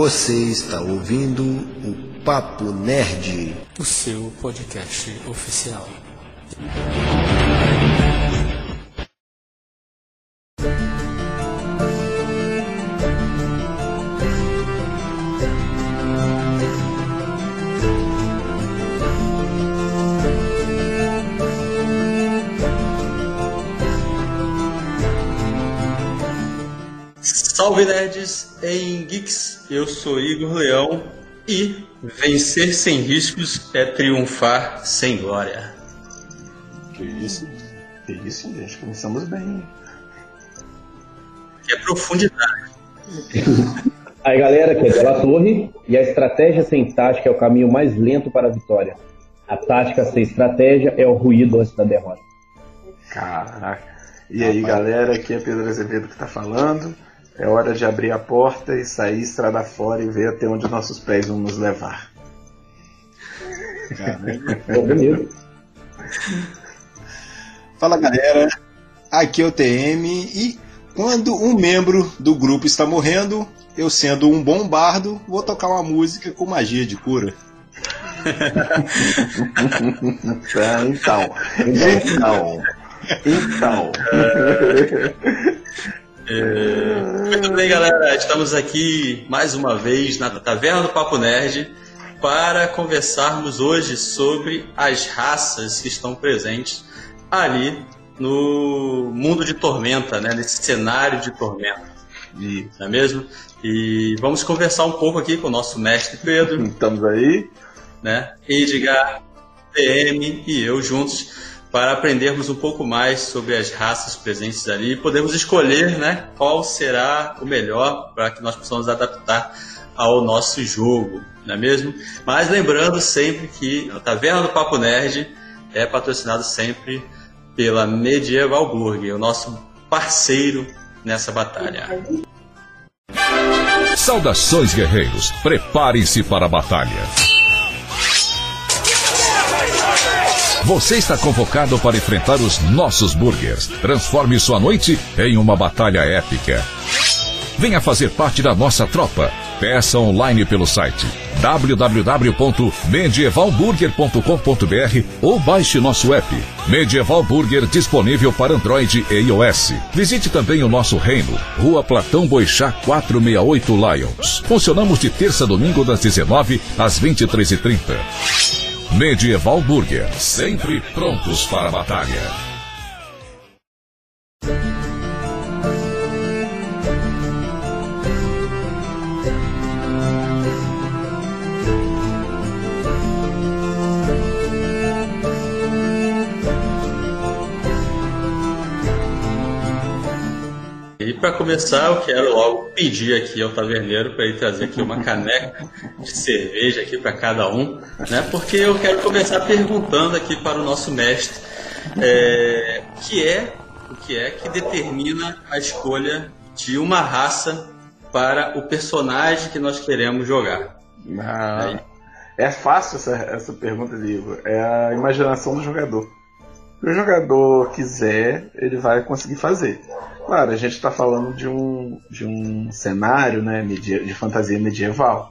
Você está ouvindo o Papo Nerd, o seu podcast oficial. Salve nerds em Geeks, eu sou Igor Leão e vencer sem riscos é triunfar sem glória. Que isso, que isso, gente, começamos bem. Que é profundidade. Aí galera, aqui é Bela Torre e a estratégia sem tática é o caminho mais lento para a vitória. A tática sem estratégia é o ruído antes da derrota. Caraca. E aí galera, aqui é Pedro Azevedo que está falando. É hora de abrir a porta e sair estrada fora e ver até onde nossos pés vão nos levar. bonito. Fala galera, aqui é o TM e quando um membro do grupo está morrendo, eu sendo um bom bardo, vou tocar uma música com magia de cura. então, então, então. É... Muito bem, galera. Estamos aqui mais uma vez na Taverna do Papo Nerd para conversarmos hoje sobre as raças que estão presentes ali no mundo de Tormenta, né? nesse cenário de Tormenta. E, não é mesmo? E vamos conversar um pouco aqui com o nosso mestre Pedro. Estamos aí. Né? Edgar, PM e eu juntos para aprendermos um pouco mais sobre as raças presentes ali e podermos escolher né, qual será o melhor para que nós possamos adaptar ao nosso jogo, não é mesmo? Mas lembrando sempre que a Taverna do Papo Nerd é patrocinado sempre pela Medieval Burger, o nosso parceiro nessa batalha. Saudações, guerreiros! Preparem-se para a batalha. Você está convocado para enfrentar os nossos burgers. Transforme sua noite em uma batalha épica. Venha fazer parte da nossa tropa. Peça online pelo site www.medievalburger.com.br ou baixe nosso app Medieval Burger disponível para Android e iOS. Visite também o nosso reino, Rua Platão Boixá 468 Lions. Funcionamos de terça a domingo das 19 às 23h30. Medieval Burger, sempre prontos para a batalha. Para começar, eu quero logo pedir aqui ao taverneiro para ele trazer aqui uma caneca de cerveja aqui para cada um, né? Porque eu quero começar perguntando aqui para o nosso mestre é, que é o que é que determina a escolha de uma raça para o personagem que nós queremos jogar. Ah, é fácil essa, essa pergunta, Diego. É a imaginação do jogador. Se o jogador quiser, ele vai conseguir fazer. Claro, a gente está falando de um, de um cenário né, de fantasia medieval.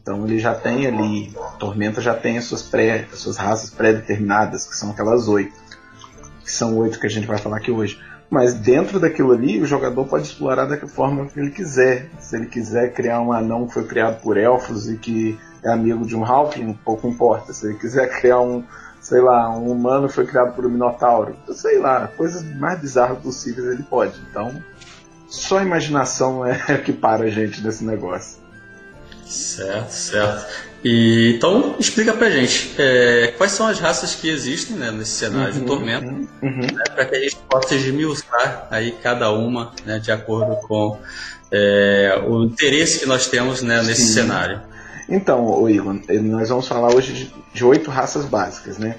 Então ele já tem ali, Tormenta já tem as suas, pré, as suas raças pré-determinadas, que são aquelas oito. Que são oito que a gente vai falar aqui hoje. Mas dentro daquilo ali, o jogador pode explorar da forma que ele quiser. Se ele quiser criar um anão que foi criado por elfos e que é amigo de um halfling, pouco importa. Se ele quiser criar um, sei lá, um humano foi criado por um minotauro. Sei lá, coisas mais bizarras possíveis ele pode. Então, só a imaginação é o que para a gente desse negócio. Certo, certo. E, então, explica pra gente é, quais são as raças que existem né, nesse cenário uhum, de Tormento, uhum, uhum. né, para que a gente possa esmiuçar aí cada uma né, de acordo com é, o interesse que nós temos né, nesse Sim. cenário. Então, Igor, nós vamos falar hoje de oito raças básicas, né?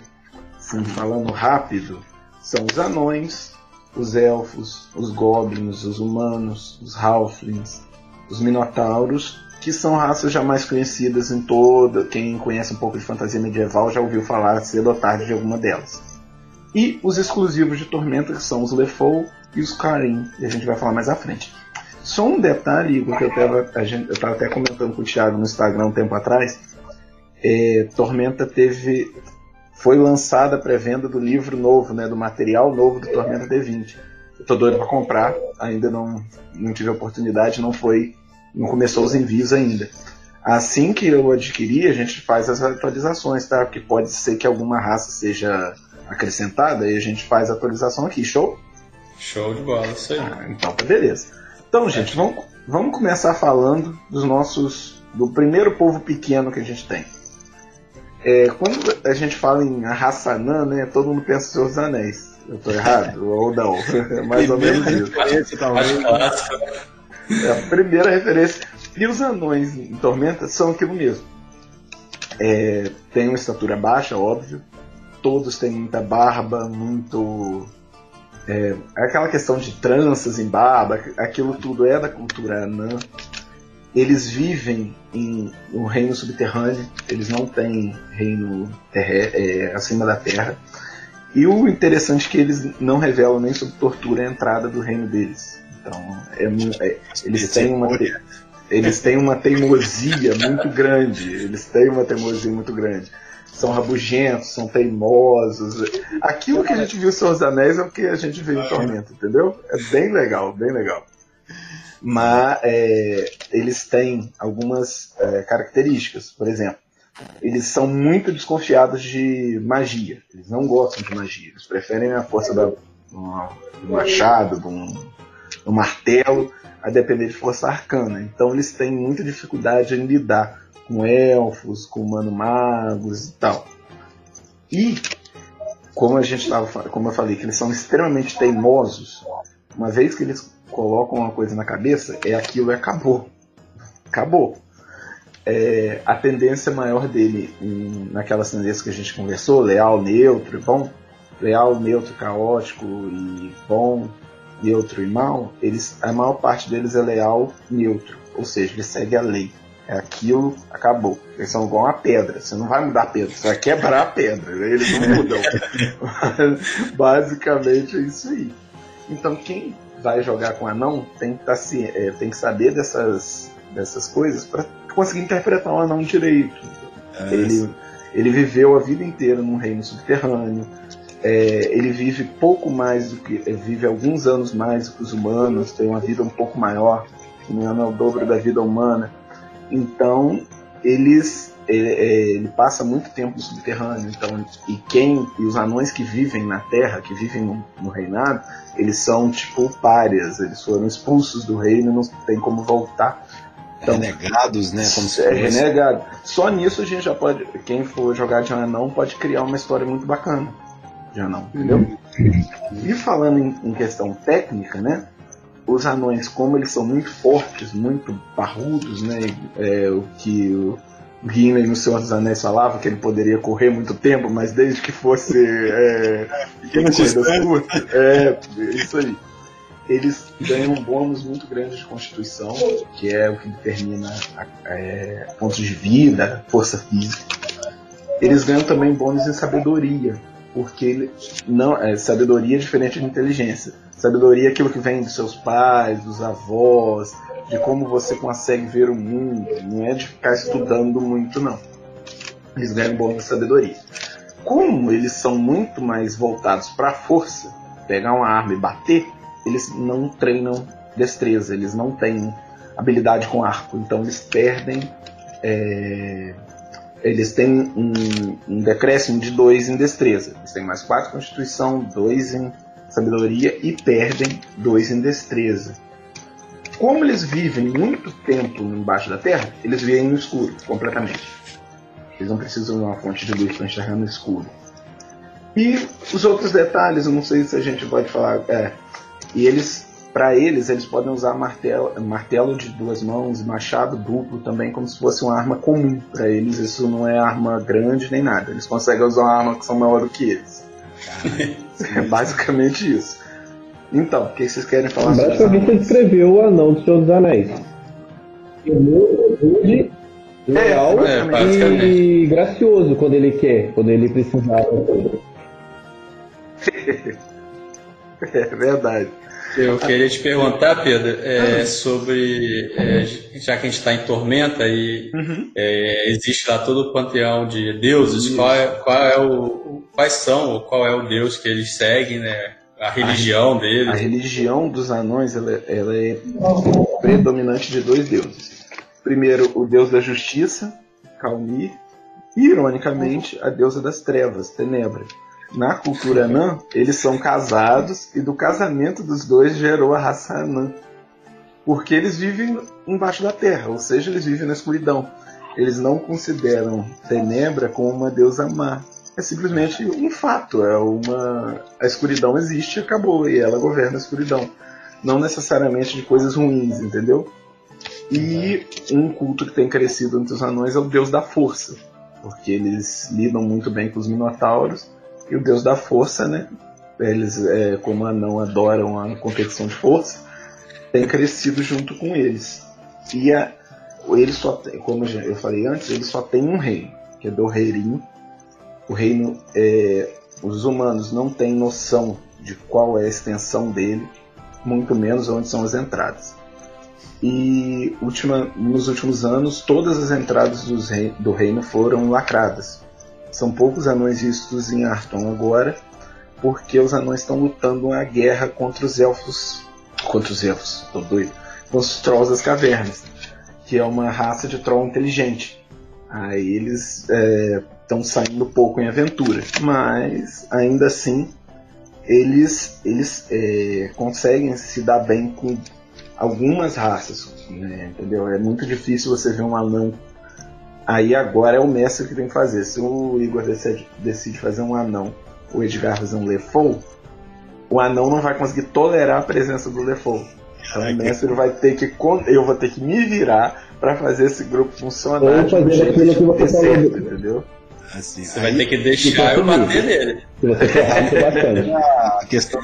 Falando rápido, são os anões, os elfos, os goblins, os humanos, os halflings, os minotauros, que são raças já mais conhecidas em toda. Quem conhece um pouco de fantasia medieval já ouviu falar cedo ou tarde de alguma delas. E os exclusivos de Tormenta, que são os Lefou e os Karim, e a gente vai falar mais à frente. Só um detalhe, Igor, que eu estava até comentando com o Thiago no Instagram um tempo atrás. É, Tormenta teve. Foi lançada a pré-venda do livro novo, né? Do material novo do Tormenta D20. Eu tô doido para comprar, ainda não, não tive a oportunidade, não foi. Não começou os envios ainda. Assim que eu adquirir, a gente faz as atualizações, tá? Porque pode ser que alguma raça seja acrescentada e a gente faz a atualização aqui, show? Show de bola, isso aí. Ah, então tá beleza. Então, gente, vamos, vamos começar falando dos nossos. do primeiro povo pequeno que a gente tem. É, quando a gente fala em raça anã, né, todo mundo pensa em Senhor dos Anéis. Eu tô errado? ou não? É mais ou menos isso. Talvez. É a primeira referência. E os anões em Tormenta são aquilo mesmo. É, tem uma estatura baixa, óbvio. Todos têm muita barba, muito. É, aquela questão de tranças em barba, aquilo tudo é da cultura anã. Eles vivem em um reino subterrâneo, eles não têm reino é, acima da terra. E o interessante é que eles não revelam nem sob tortura a entrada do reino deles. Então, é, é, eles têm uma te, eles têm uma teimosia muito grande. Eles têm uma teimosia muito grande. São rabugentos, são teimosos. Aquilo que a gente viu em Senhor dos Anéis é o que a gente vê em Tormenta, entendeu? É bem legal, bem legal. Mas é, eles têm algumas é, características. Por exemplo, eles são muito desconfiados de magia. Eles não gostam de magia. Eles preferem a força da, do machado, do, do martelo, a depender de força arcana. Então eles têm muita dificuldade em lidar com elfos, com humano-magos e tal. E, como a gente tava, como eu falei, que eles são extremamente teimosos, uma vez que eles colocam uma coisa na cabeça, é aquilo e acabou. Acabou. É, a tendência maior dele, em, naquelas tendências que a gente conversou, leal, neutro, bom, leal, neutro, caótico e bom, neutro e mal, eles, a maior parte deles é leal, neutro, ou seja, ele segue a lei. É aquilo, acabou. Eles são igual a pedra. Você não vai mudar a pedra, você vai quebrar a pedra. Eles não mudam. Basicamente é isso aí. Então quem vai jogar com anão tem que, tá, é, tem que saber dessas, dessas coisas para conseguir interpretar o anão direito. É ele, ele viveu a vida inteira num reino subterrâneo. É, ele vive pouco mais do que. É, vive alguns anos mais do que os humanos, tem uma vida um pouco maior, se não é o dobro da vida humana. Então, eles. Ele, ele, passa muito tempo no subterrâneo, então, e quem e os anões que vivem na Terra, que vivem no, no reinado, eles são tipo párias, eles foram expulsos do reino, não tem como voltar. Então, renegados, né? Como se é renegado. Só nisso a gente já pode, quem for jogar de anão pode criar uma história muito bacana já não, entendeu? E falando em, em, questão técnica, né? Os anões, como eles são muito fortes, muito parrudos, né? É, o que o Gimli no Senhor dos Anéis falava que ele poderia correr muito tempo, mas desde que fosse é, coisas curtas, é isso aí. Eles ganham um bônus muito grande de constituição, que é o que determina é, pontos de vida, força física. Eles ganham também bônus em sabedoria, porque ele não é sabedoria é diferente de inteligência. Sabedoria é aquilo que vem dos seus pais, dos avós, de como você consegue ver o mundo. Não é de ficar estudando muito, não. Eles ganham bom de sabedoria. Como eles são muito mais voltados para a força, pegar uma arma e bater, eles não treinam destreza, eles não têm habilidade com arco, então eles perdem é, eles têm um, um decréscimo de 2 em destreza. Eles têm mais 4 em constituição, 2 em sabedoria e perdem 2 em destreza. Como eles vivem muito tempo embaixo da terra, eles vivem no escuro completamente. Eles não precisam de uma fonte de luz para enxergar no escuro. E os outros detalhes, eu não sei se a gente pode falar. É, e eles para eles, eles podem usar martelo, martelo de duas mãos e machado duplo também, como se fosse uma arma comum. Para eles, isso não é arma grande nem nada. Eles conseguem usar uma arma que são maior do que eles. é basicamente isso. Então, o que vocês querem falar sobre isso? Basicamente, ele escreveu o anão do Senhor dos Anéis. Rude, leal é, e gracioso quando ele quer, quando ele precisar. é verdade. Eu queria te perguntar, Pedro, é, sobre. É, já que a gente está em Tormenta e Uhum. é, existe lá todo o panteão de deuses, qual é, qual é o, quais são, ou qual é o deus que eles seguem, né? A religião A deles. religião dos anões ela, ela é predominante de dois deuses. Primeiro, o deus da justiça, Calmir, e, ironicamente, a deusa das trevas, Tenebra. Na cultura anã, eles são casados e do casamento dos dois gerou a raça anã. Porque eles vivem embaixo da terra, ou seja, eles vivem na escuridão. Eles não consideram Tenebra como uma deusa má. É simplesmente um fato, é uma a escuridão existe e acabou e ela governa a escuridão. Não necessariamente de coisas ruins, entendeu? E um culto que tem crescido entre os anões é o deus da força, porque eles lidam muito bem com os minotauros e o deus da força, né? Eles, é, como anão, adoram a competição de força, tem crescido junto com eles. E a, ele só tem, como eu falei antes, ele só tem um reino, que é do Reirinho. O reino, é, os humanos não têm noção de qual é a extensão dele, muito menos onde são as entradas. E última, nos últimos anos, todas as entradas rei, do reino foram lacradas. São poucos anões vistos em Arton agora, porque os anões estão lutando uma guerra contra os elfos. Contra os elfos, tô doido. Com os trolls das cavernas, que é uma raça de troll inteligente. Aí eles estão saindo pouco em aventura, mas ainda assim eles, eles é, conseguem se dar bem com algumas raças, né, entendeu? É muito difícil você ver um anão. Aí agora é o mestre que tem que fazer. Se o Igor decide, decide fazer um anão, o Edgar fazer um Lefou, o anão não vai conseguir tolerar a presença do Lefou. Então o mestre vai ter que. Eu vou ter que me virar para fazer esse grupo funcionar Ou fazer aquilo que você falou. entendeu? Assim, Você aí, vai ter que deixar eu bater nele. Se você for rápido, bastante. a questão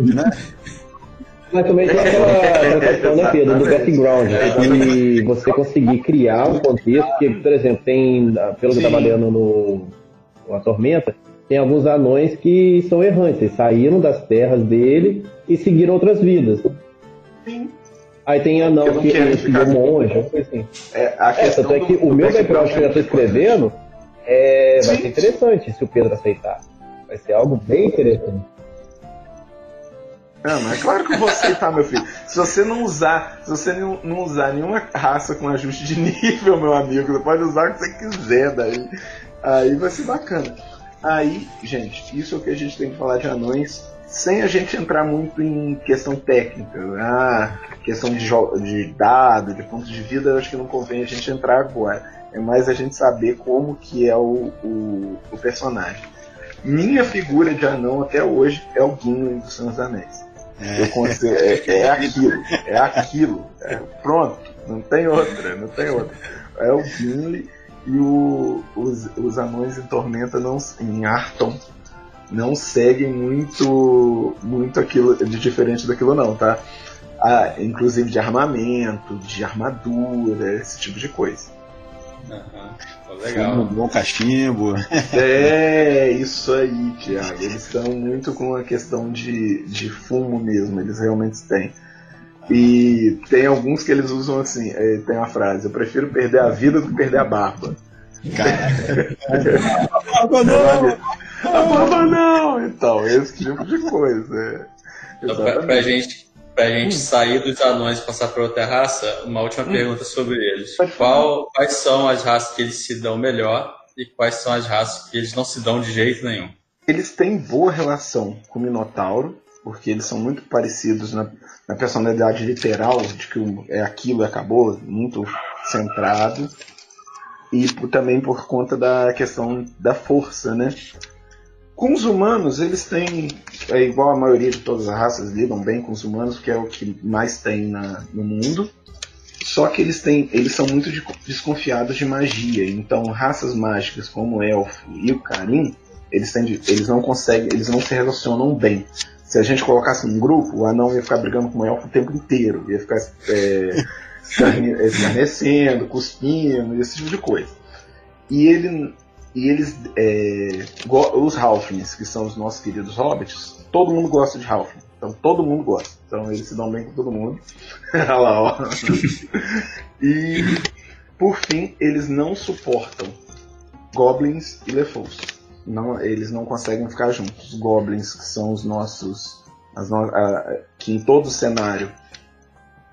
né? Mas também tem aquela, questão, né, Pedro, do background, de você conseguir criar um contexto, que, por exemplo, tem, pelo que eu estava lendo no, no A Tormenta, tem alguns anões que são errantes, eles saíram das terras dele e seguiram outras vidas. Sim. Aí tem anão que seguiu monge, alguma coisa assim. É, a É, questão tanto é do- que do o meu background que eu já estou background escrevendo é, vai ser interessante se o Pedro aceitar. Vai ser algo bem interessante. Não, mas é claro que eu vou aceitar, meu filho. Se você não usar, se você não, não usar nenhuma raça com ajuste de nível, meu amigo, você pode usar o que você quiser daí. Aí vai ser bacana. Aí, gente, isso é o que a gente tem que falar de anões, sem a gente entrar muito em questão técnica. Ah, questão de, de dado, de ponto de vida, eu acho que não convém a gente entrar agora. É mais a gente saber como que é o, o, o personagem. Minha figura de anão até hoje é o Gimli dos Senhor dos Anéis. Consigo- é, é aquilo, é aquilo. é- pronto, não tem outra, não tem outra. É o Gimli e o- os, os anões em Tormenta não, em Arton não seguem muito muito aquilo de diferente daquilo não, tá? Ah, inclusive de armamento, de armadura, esse tipo de coisa. Aham. Pô, Um Legal. bom cachimbo. É, isso aí, Thiago. Eles estão muito com a questão de, de fumo mesmo, eles realmente têm. E tem alguns que eles usam assim, é, tem uma frase, eu prefiro perder a vida do que perder a barba. Cara, A barba não! Então, esse tipo de coisa. é. Então, pra, pra gente, pra gente sair dos anões e passar para outra raça, uma última pergunta sobre eles. Qual, quais são as raças que eles se dão melhor e quais são as raças que eles não se dão de jeito nenhum? Eles têm boa relação com o Minotauro, porque eles são muito parecidos na, na personalidade literal, de que é aquilo e acabou, muito centrado. E também por conta da questão da força, né? Com os humanos, eles têm, é igual a maioria de todas as raças, lidam bem com os humanos, que é o que mais tem na- no mundo. Só que eles têm, eles são muito de- desconfiados de magia. Então, raças mágicas como o elfo e o carim, eles, têm eles não conseguem, eles não se relacionam bem. Se a gente colocasse um grupo, o anão ia ficar brigando com o elfo o tempo inteiro, ia ficar é, escarne- escarnecendo, cuspindo, esse tipo de coisa. E, ele, e eles, é, os Halflings, que são os nossos queridos hobbits, todo mundo gosta de Halfling. Então todo mundo gosta. Então eles se dão bem com todo mundo. Olha lá, ó. e por fim, eles não suportam goblins e lefous. Não, eles não conseguem ficar juntos. Os goblins, que são os nossos. No, a, que em todo o cenário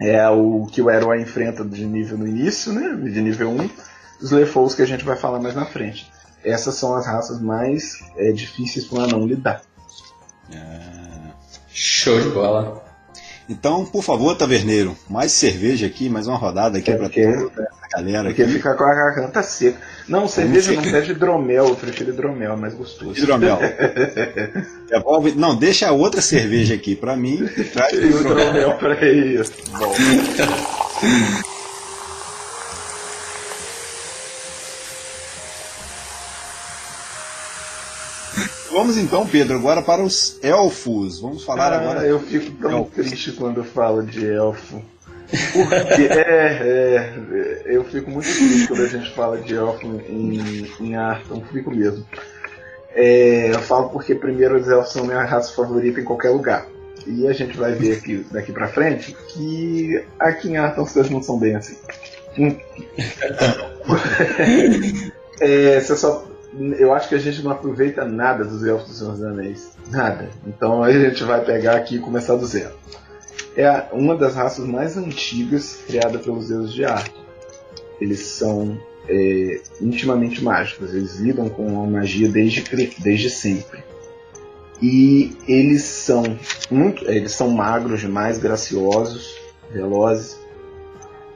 é o que o herói enfrenta de nível no início, né? De nível 1. Os lefous que a gente vai falar mais na frente. Essas são as raças mais é, difíceis para não lidar. É... Show de bola. Então, por favor, taverneiro, mais cerveja aqui, mais uma rodada aqui é para toda a galera. Porque aqui. ficar com a garganta seca. Não, cerveja não serve hidromel, eu prefiro hidromel, é mais gostoso. Hidromel. Devolve, não, deixa a outra cerveja aqui para mim e traz o hidromel para isso. Bom. Vamos então, Pedro, agora para os elfos. Vamos falar ah, agora. Eu fico tão elfos. triste quando falo de elfo. Porque é, é, eu fico muito triste quando a gente fala de elfo em, em Arton, fico mesmo. É, eu falo porque primeiro os elfos são minha raça favorita em qualquer lugar. E a gente vai ver aqui daqui pra frente que aqui em Arton vocês não são bem assim. é, você só eu acho que a gente não aproveita nada dos Elfos do Senhor dos Anéis. Nada. Então a gente vai pegar aqui e começar do zero. É uma das raças mais antigas criada pelos deuses de arte. Eles são é, intimamente mágicos, eles lidam com a magia desde, desde sempre. E eles são muito, eles são magros demais, graciosos, velozes.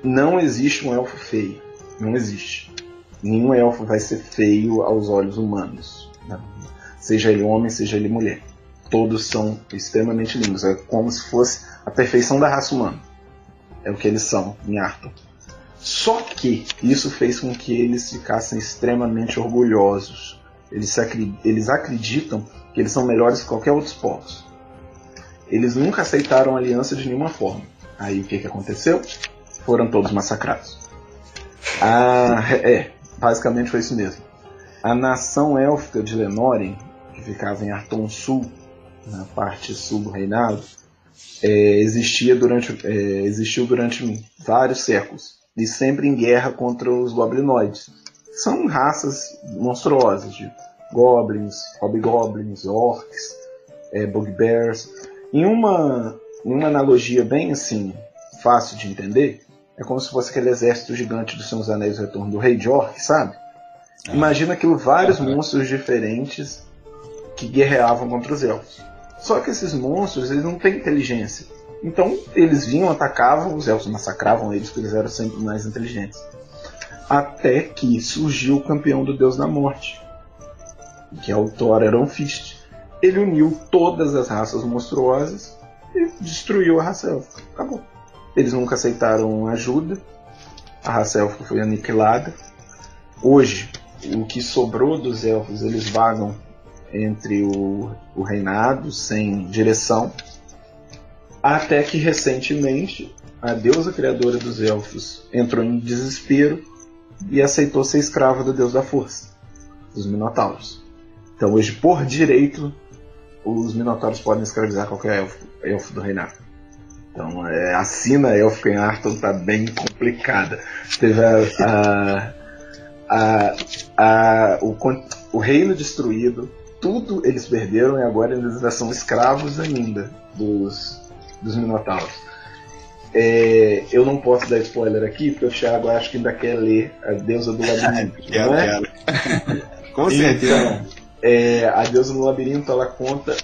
Não existe um elfo feio, não existe nenhum elfo vai ser feio aos olhos humanos. Né? Seja ele homem, seja ele mulher. Todos são extremamente lindos. É como se fosse a perfeição da raça humana. É o que eles são em Arthur. Só que isso fez com que eles ficassem extremamente orgulhosos. Eles, eles acreditam que eles são melhores que qualquer outro povos. Eles nunca aceitaram aliança de nenhuma forma. Aí o que, que aconteceu? Foram todos massacrados. Ah, é. Basicamente foi isso mesmo. A nação élfica de Lenórien, que ficava em Arton Sul, na parte sul do reinado, é, existia durante, é, existiu durante vários séculos e sempre em guerra contra os goblinoides. São raças monstruosas de goblins, hobgoblins, orcs, é, bugbears. Em uma, em uma analogia bem assim fácil de entender, é como se fosse aquele exército gigante dos Seus Anéis do Retorno do Rei Jork, sabe? Ah. Imagina aquilo, vários monstros diferentes que guerreavam contra os elfos. Só que esses monstros, eles não têm inteligência. Então, eles vinham, atacavam, os elfos massacravam eles, porque eles eram sempre mais inteligentes. Até que surgiu o campeão do Deus da Morte, que é o Thor Ironfist. Ele uniu todas as raças monstruosas e destruiu a raça elfa. Acabou. Eles nunca aceitaram ajuda. A raça élfica foi aniquilada. Hoje, o que sobrou dos elfos, eles vagam entre o, o reinado sem direção. Até que recentemente a deusa criadora dos elfos entrou em desespero e aceitou ser escrava do deus da força, os Minotauros. Então hoje, por direito, os Minotauros podem escravizar qualquer elfo, elfo do reinado. Então, é, a sina Arthur tá bem complicada. Teve a, a, a, o, o, reino destruído, tudo eles perderam e agora eles ainda são escravos ainda dos, dos Minotauros. É, eu não posso dar spoiler aqui, porque o Thiago acho que ainda quer ler A Deusa do Labirinto. quero, é? quero. Com certeza. Então, é, a Deusa do Labirinto ela conta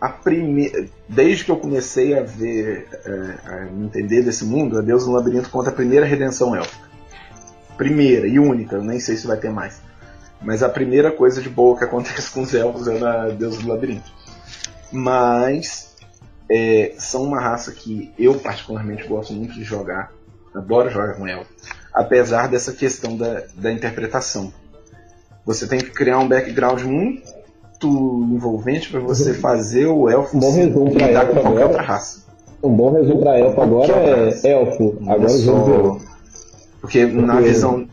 a primeira. Desde que eu comecei a ver, é, a entender desse mundo, a Deus no Labirinto conta a primeira redenção élfica. Primeira e única, eu nem sei se vai ter mais. Mas a primeira coisa de boa que acontece com os elfos é na Deus do Labirinto. Mas é, são uma raça que eu particularmente gosto muito de jogar. Adoro jogar com elfos. Apesar dessa questão da, da interpretação. Você tem que criar um background muito muito envolvente para você fazer o elfo um bom resumo pra elfo com qualquer outra raça. Um bom resumo para elfo agora é elfo. Agora o jogo virou. Porque, na visão.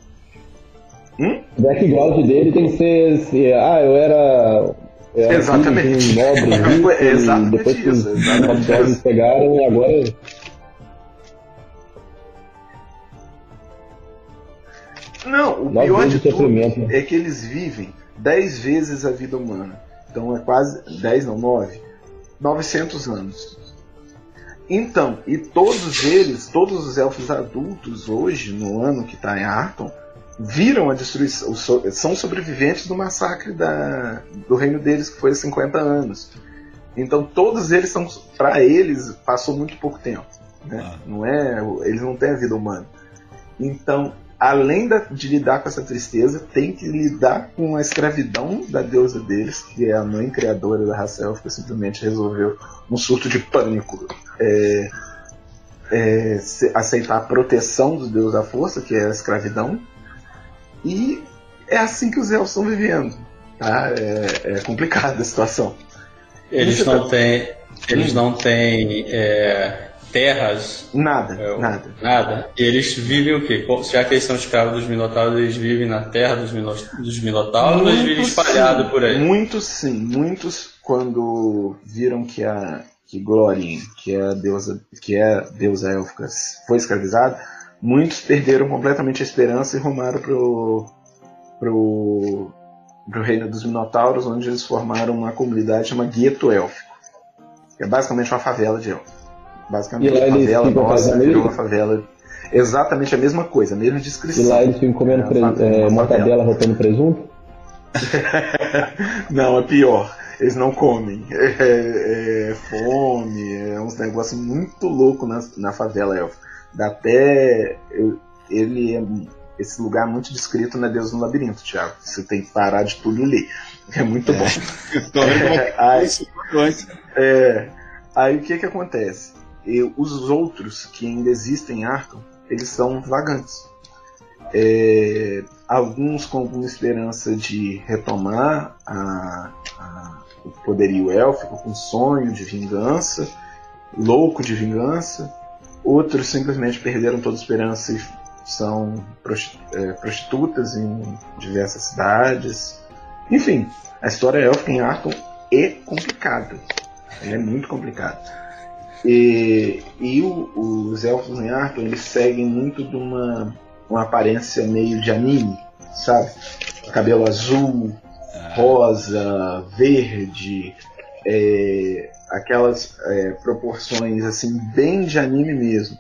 Hum? O background dele tem que ser. ah, eu era Era Exatamente. nobre rico, É exatamente depois que isso, os exatamente nobres isso. pegaram, e agora Não, o Nove pior de tudo é que eles vivem 10 vezes a vida humana. Então é quase 10 não, 9. 900 anos. Então, e todos eles, todos os elfos adultos hoje, no ano que está em Arton, viram a destruição, são sobreviventes do massacre da, do reino deles que foi há 50 anos. Então todos eles são, para eles, passou muito pouco tempo. Né? Ah. Não é, eles não têm a vida humana. Então, além da- de lidar com essa tristeza, tem que lidar com a escravidão da deusa deles, que é a mãe criadora da raça élfica, simplesmente resolveu um surto de pânico. é, é, aceitar a proteção dos deuses da força, que é a escravidão, e é assim que os elfos estão vivendo. Tá? É, é complicada a situação. Eles não tá- têm, eles não têm é, terras, Nada, é, nada. nada. E eles vivem o quê? Já que eles são escravos dos minotauros, eles vivem na terra dos, mino, dos minotauros ou eles vivem espalhados sim, por aí? Muitos sim, muitos quando viram que a que Glórien, que é a deusa, que é deusa élfica, foi escravizada, muitos perderam completamente a esperança e rumaram pro pro pro reino dos minotauros, onde eles formaram uma comunidade chamada Gueto Élfico. Que é basicamente uma favela de elfos. Basicamente E lá eles favela ficam nossa virou uma favela. Exatamente a mesma coisa, a mesma E descrição. lá eles ficam comendo É, pre- uma é, favela. mortadela rotando presunto. Não, é pior. Eles não comem. É, é fome, é uns negócios muito loucos na, na favela elfa. Dá até. ele é. Esse lugar é muito descrito na Deus no Labirinto, Thiago. Você tem que parar de tudo e ler. É muito bom. Tô vendo como É, aí, isso antes. é, aí o que que acontece? E os outros que ainda existem em Arkham, eles são vagantes. É, alguns com alguma esperança de retomar a- a- o poderio élfico, com sonho de vingança, louco de vingança. Outros simplesmente perderam toda esperança e são é, prostitutas em diversas cidades. Enfim, a história élfica em Arkham é complicada. É muito complicada. E, e o- os elfos em Arkham, eles seguem muito de uma, uma aparência meio de anime, sabe? Cabelo azul, rosa, verde, é, aquelas é, proporções assim bem de anime mesmo.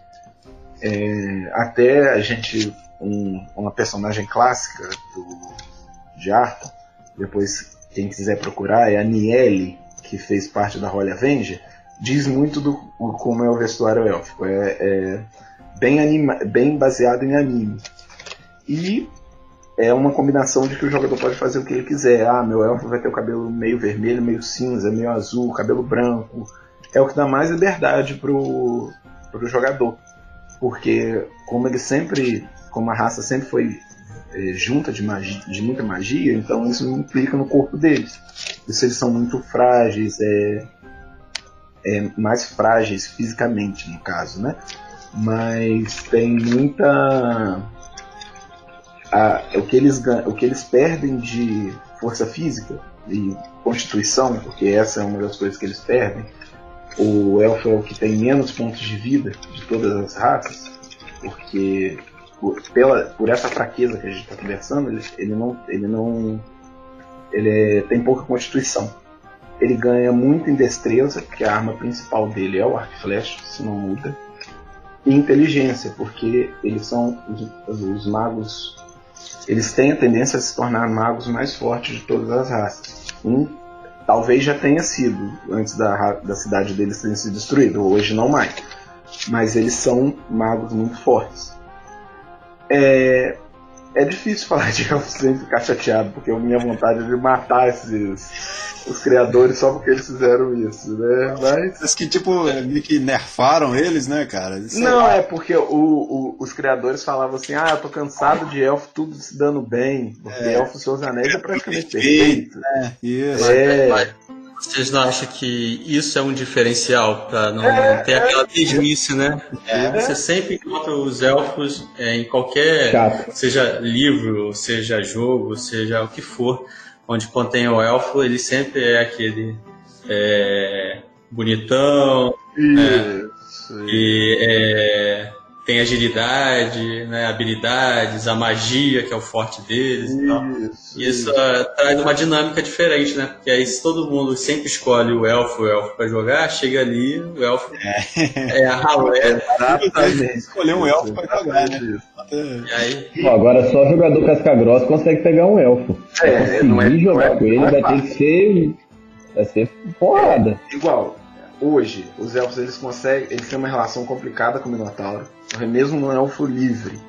É, até a gente um- uma personagem clássica do, de Arthur, depois quem quiser procurar é a Niele, que fez parte da Holy Avenger, diz muito do como é o vestuário élfico. É, é bem, anima, bem baseado em anime. E é uma combinação de que o jogador pode fazer o que ele quiser. Ah, meu elfo vai ter o cabelo meio vermelho, meio cinza, meio azul, cabelo branco. É o que dá mais liberdade pro, pro jogador. Porque como ele sempre, como a raça sempre foi eh, junta de, magia, de muita magia, então isso implica no corpo deles. E se eles são muito frágeis, é, é, mais frágeis fisicamente, no caso, né? Mas tem muita. a- o, que eles, o que eles perdem de força física e constituição, porque essa é uma das coisas que eles perdem. O elfo é o que tem menos pontos de vida de todas as raças, porque por, pela, por essa fraqueza que a gente está conversando, ele, ele não, ele não ele é- tem pouca constituição. Ele ganha muito em destreza, porque a arma principal dele é o arco e flecha, se não muda. E inteligência, porque eles são os, os magos. Eles têm a tendência a se tornar magos mais fortes de todas as raças. Um, talvez já tenha sido, antes da, da cidade deles ter sido destruída, hoje não mais. Mas eles são magos muito fortes. É, é difícil falar de elfos sem ficar chateado, porque a minha vontade é de matar esses os criadores só porque eles fizeram isso, né? Mas Mas que, tipo, meio que nerfaram eles, né, cara? Sei não, lá. é porque o- o- os criadores falavam assim: ah, eu tô cansado de elfo tudo se dando bem, porque É. elfo seus anéis é praticamente Perfeito. perfeito. Isso. É. Mas vocês não acham que isso é um diferencial para não, É, não ter aquela mesmice, né? É. Você sempre encontra os elfos é, em qualquer Chato. seja livro, seja jogo, seja o que for. onde contém o elfo, ele sempre é aquele é, bonitão, né? E é, tem agilidade, né, habilidades, a magia que é o forte deles e tal. Isso. E isso ah, traz uma dinâmica diferente, né? Porque aí se todo mundo sempre escolhe o elfo, o elfo pra jogar, chega ali, o elfo é, a ralé. Exatamente. Escolher um elfo pra jogar, né? Isso. E aí, Bom, agora só jogador casca grossa consegue pegar um elfo. Pra É, conseguir não é- jogar é- com ele é vai ter que ser. Vai ser porrada. Igual, hoje, os elfos eles conseguem. Eles têm uma relação complicada com o Minotauro. Porque mesmo um elfo livre.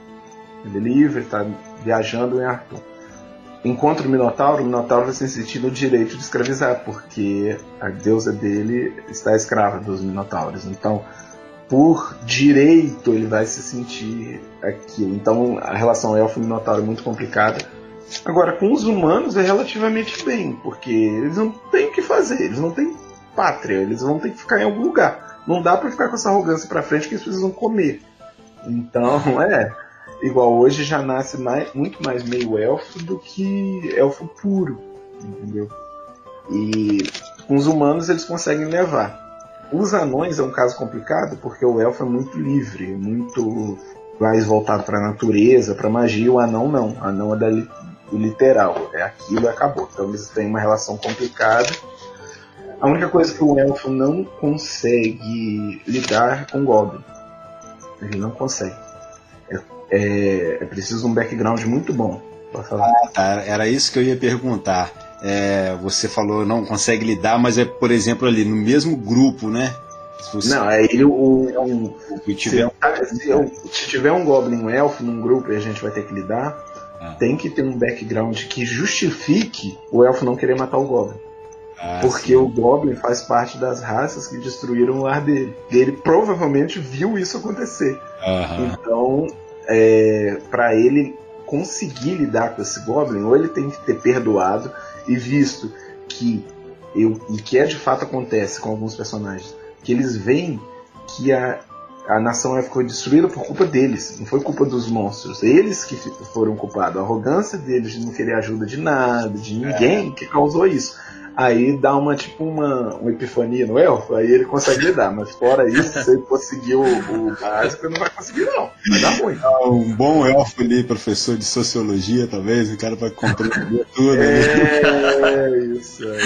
Ele é livre, tá viajando em Arthur. Encontra o Minotauro, o Minotauro vai se sentir no direito de escravizar, porque a deusa dele está escrava dos Minotauros. Então, por direito, ele vai se sentir aquilo. Então, a relação elfo-minotauro é muito complicada. Agora, com os humanos é relativamente bem, porque eles não têm o que fazer, eles não têm pátria, eles vão ter que ficar em algum lugar. Não dá pra ficar com essa arrogância pra frente que eles precisam comer. Então, é. Igual hoje já nasce mais, muito mais meio elfo do que elfo puro, entendeu? E os humanos eles conseguem levar. Os anões é um caso complicado porque o elfo é muito livre, muito mais voltado para a natureza, para magia. O anão não, o anão é da do literal, é aquilo e acabou. Então eles têm uma relação complicada. A única coisa que o elfo não consegue lidar é com Goblin. Ele não consegue. É, é- é preciso um background muito bom para falar. Tá, era isso que eu ia perguntar. É, você falou não consegue lidar, mas é, por exemplo, ali no mesmo grupo, né? Se você Não, é ele o, se tiver Se, se eu- se tiver um Goblin um Elfo num grupo e a gente vai ter que lidar, Ah. tem que ter um background que justifique o Elfo não querer matar o Goblin. Ah, porque sim. o Goblin faz parte das raças que destruíram o lar dele. E ele provavelmente viu isso acontecer. Aham. Então, é, para ele conseguir lidar com esse Goblin, ou ele tem que ter perdoado e visto que eu, e que é de fato acontece com alguns personagens, que eles veem que a, a nação ficou destruída por culpa deles, não foi culpa dos monstros, eles que foram culpados, a arrogância deles de não querer ajuda de nada, de ninguém que causou isso. Aí dá uma tipo uma, uma epifania no elfo, aí ele consegue lidar, mas fora isso, se ele conseguir o, o básico, ele não vai conseguir não, vai dar ruim. Um bom elfo ali, professor de sociologia, talvez, o cara vai compreender tudo. né? É isso aí.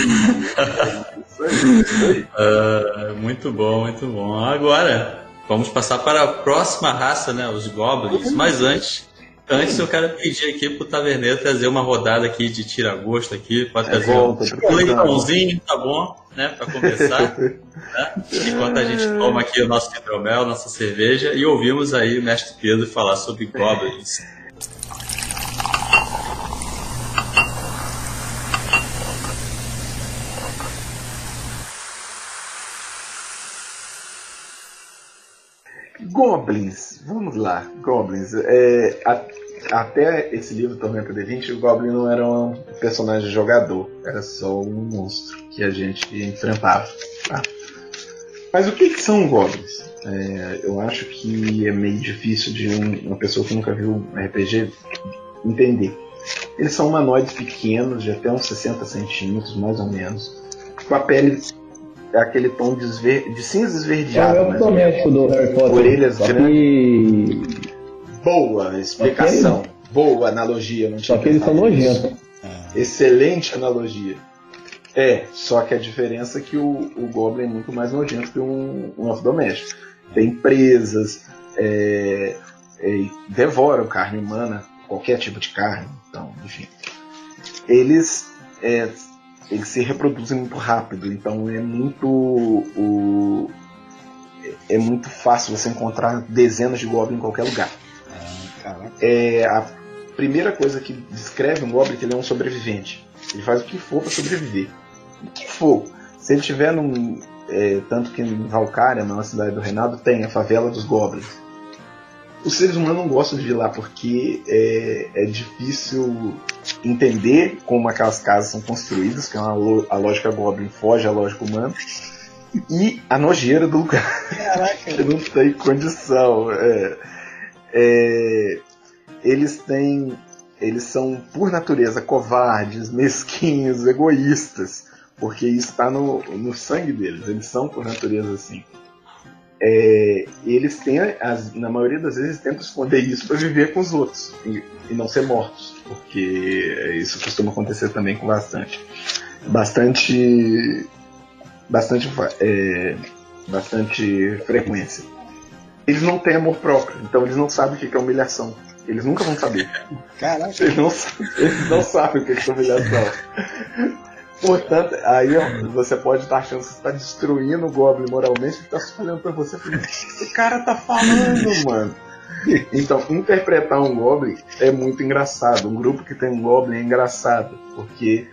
Isso aí, isso aí. ah, muito bom, muito bom. Agora, vamos passar para a próxima raça, né? Os Goblins. Mas antes, antes eu quero pedir aqui pro Taverneiro trazer uma rodada aqui de tira-gosto aqui. Pode É trazer bom, um, tô um precisando. leitãozinho, tá bom? Né? Pra começar. né? Enquanto a gente toma aqui o nosso hidromel, nossa cerveja, e ouvimos aí o mestre Pedro falar sobre Goblins. Goblins, vamos lá, Goblins. É, a- até esse livro Tormenta D20, o Goblin não era um personagem jogador, era só um monstro que a gente enfrentava. tá? Mas o que, que são Goblins? É, eu acho que é meio difícil de um- uma pessoa que nunca viu RPG entender. Eles são humanoides pequenos, de até uns 60 centímetros, mais ou menos, com a pele é aquele tom de, esver- de cinza É o esverdeado. ou menos. doméstico do Harry Potter. Orelhas que, Boa explicação. Boa analogia. Não só tinha que eles são pensado nisso. nojentos. Excelente analogia. É, só que a diferença é que o, o Goblin é muito mais nojento que um, um elfo doméstico. Tem presas, é, é, devoram carne humana, qualquer tipo de carne. Então, enfim. Eles, é, eles se reproduzem muito rápido, então é muito. O, é muito fácil você encontrar dezenas de Goblin em qualquer lugar. Caraca. É, a primeira coisa que descreve um Goblin é que ele é um sobrevivente. Ele faz o que for para sobreviver. O que for. Se ele estiver num. é, tanto que em Valkyria, na cidade do Reinado, tem a favela dos Goblins. Os seres humanos não gostam de ir lá porque é, é difícil entender como aquelas casas são construídas, que é uma a lógica Goblin foge à lógica humana, e a nojeira do lugar. Caraca. não tem condição. é. É, eles têm eles são, por natureza, covardes, mesquinhos, egoístas, porque isso está no, no sangue deles, eles são, por natureza, assim. É, eles têm, as, na maioria das vezes, tentam esconder isso para viver com os outros e, e, não ser mortos, porque isso costuma acontecer também com bastante, bastante, bastante, é, bastante frequência. Eles não têm amor próprio, então eles não sabem o que é humilhação. Eles nunca vão saber. Caraca. Eles não, eles não sabem o que é humilhação. Portanto, aí você pode estar achando que você está destruindo o Goblin moralmente, que está olhando para você falando, o que esse cara tá falando, mano? Então, interpretar um Goblin é muito engraçado. Um grupo que tem um Goblin é engraçado, porque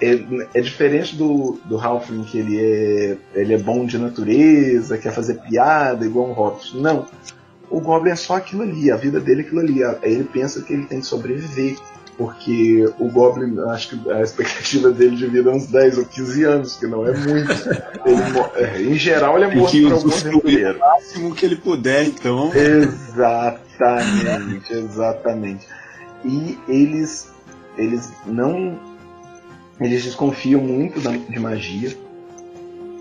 é, é diferente do, do Halfling, que ele é, ele é bom de natureza, quer fazer piada, igual um Hobbit. Não. O Goblin é só aquilo ali, a vida dele é aquilo ali. Ele pensa que ele tem que sobreviver porque o Goblin, acho que a expectativa dele de vida é uns 10 ou 15 anos, que não é muito. Ele, é, em geral, ele é morto por algum aventureiro. O máximo que ele puder, então. Exatamente, exatamente. E eles, eles não. Eles desconfiam muito de magia.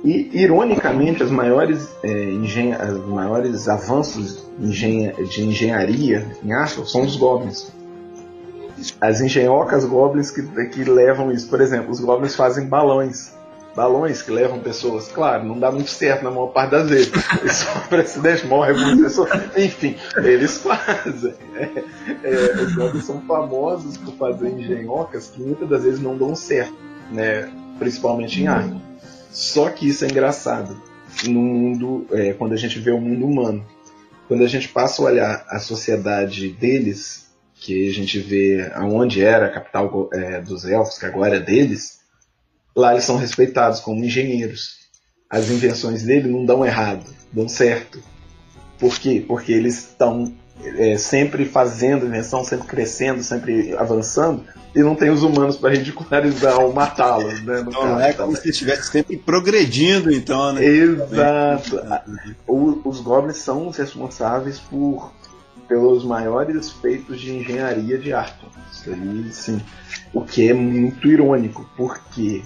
E, ironicamente, as maiores, é, engen os maiores avanços de engenharia em Arthur são os Goblins as engenhocas goblins que, que levam isso. Por exemplo, os goblins fazem balões. Balões que levam pessoas. Claro, não dá muito certo na maior parte das vezes. o presidente morre muitas pessoas. Enfim, eles fazem. É, é, os goblins são famosos por fazer engenhocas que muitas das vezes não dão certo, né? principalmente em arco. Só que isso é engraçado no mundo, é, quando a gente vê o mundo humano. Quando a gente passa a olhar a sociedade deles, que a gente vê aonde era a capital é, dos elfos, que agora é deles, lá eles são respeitados como engenheiros. As invenções dele não dão errado, dão certo. Por quê? Porque eles estão é, sempre fazendo invenção, sempre crescendo, sempre avançando, e não tem os humanos para ridicularizar ou matá-los. Né, não caso, é como se estivesse sempre progredindo, então, né? Exato. O, os goblins são os responsáveis por pelos maiores feitos de engenharia de Arthur. Isso aí, sim. O que é muito irônico, porque.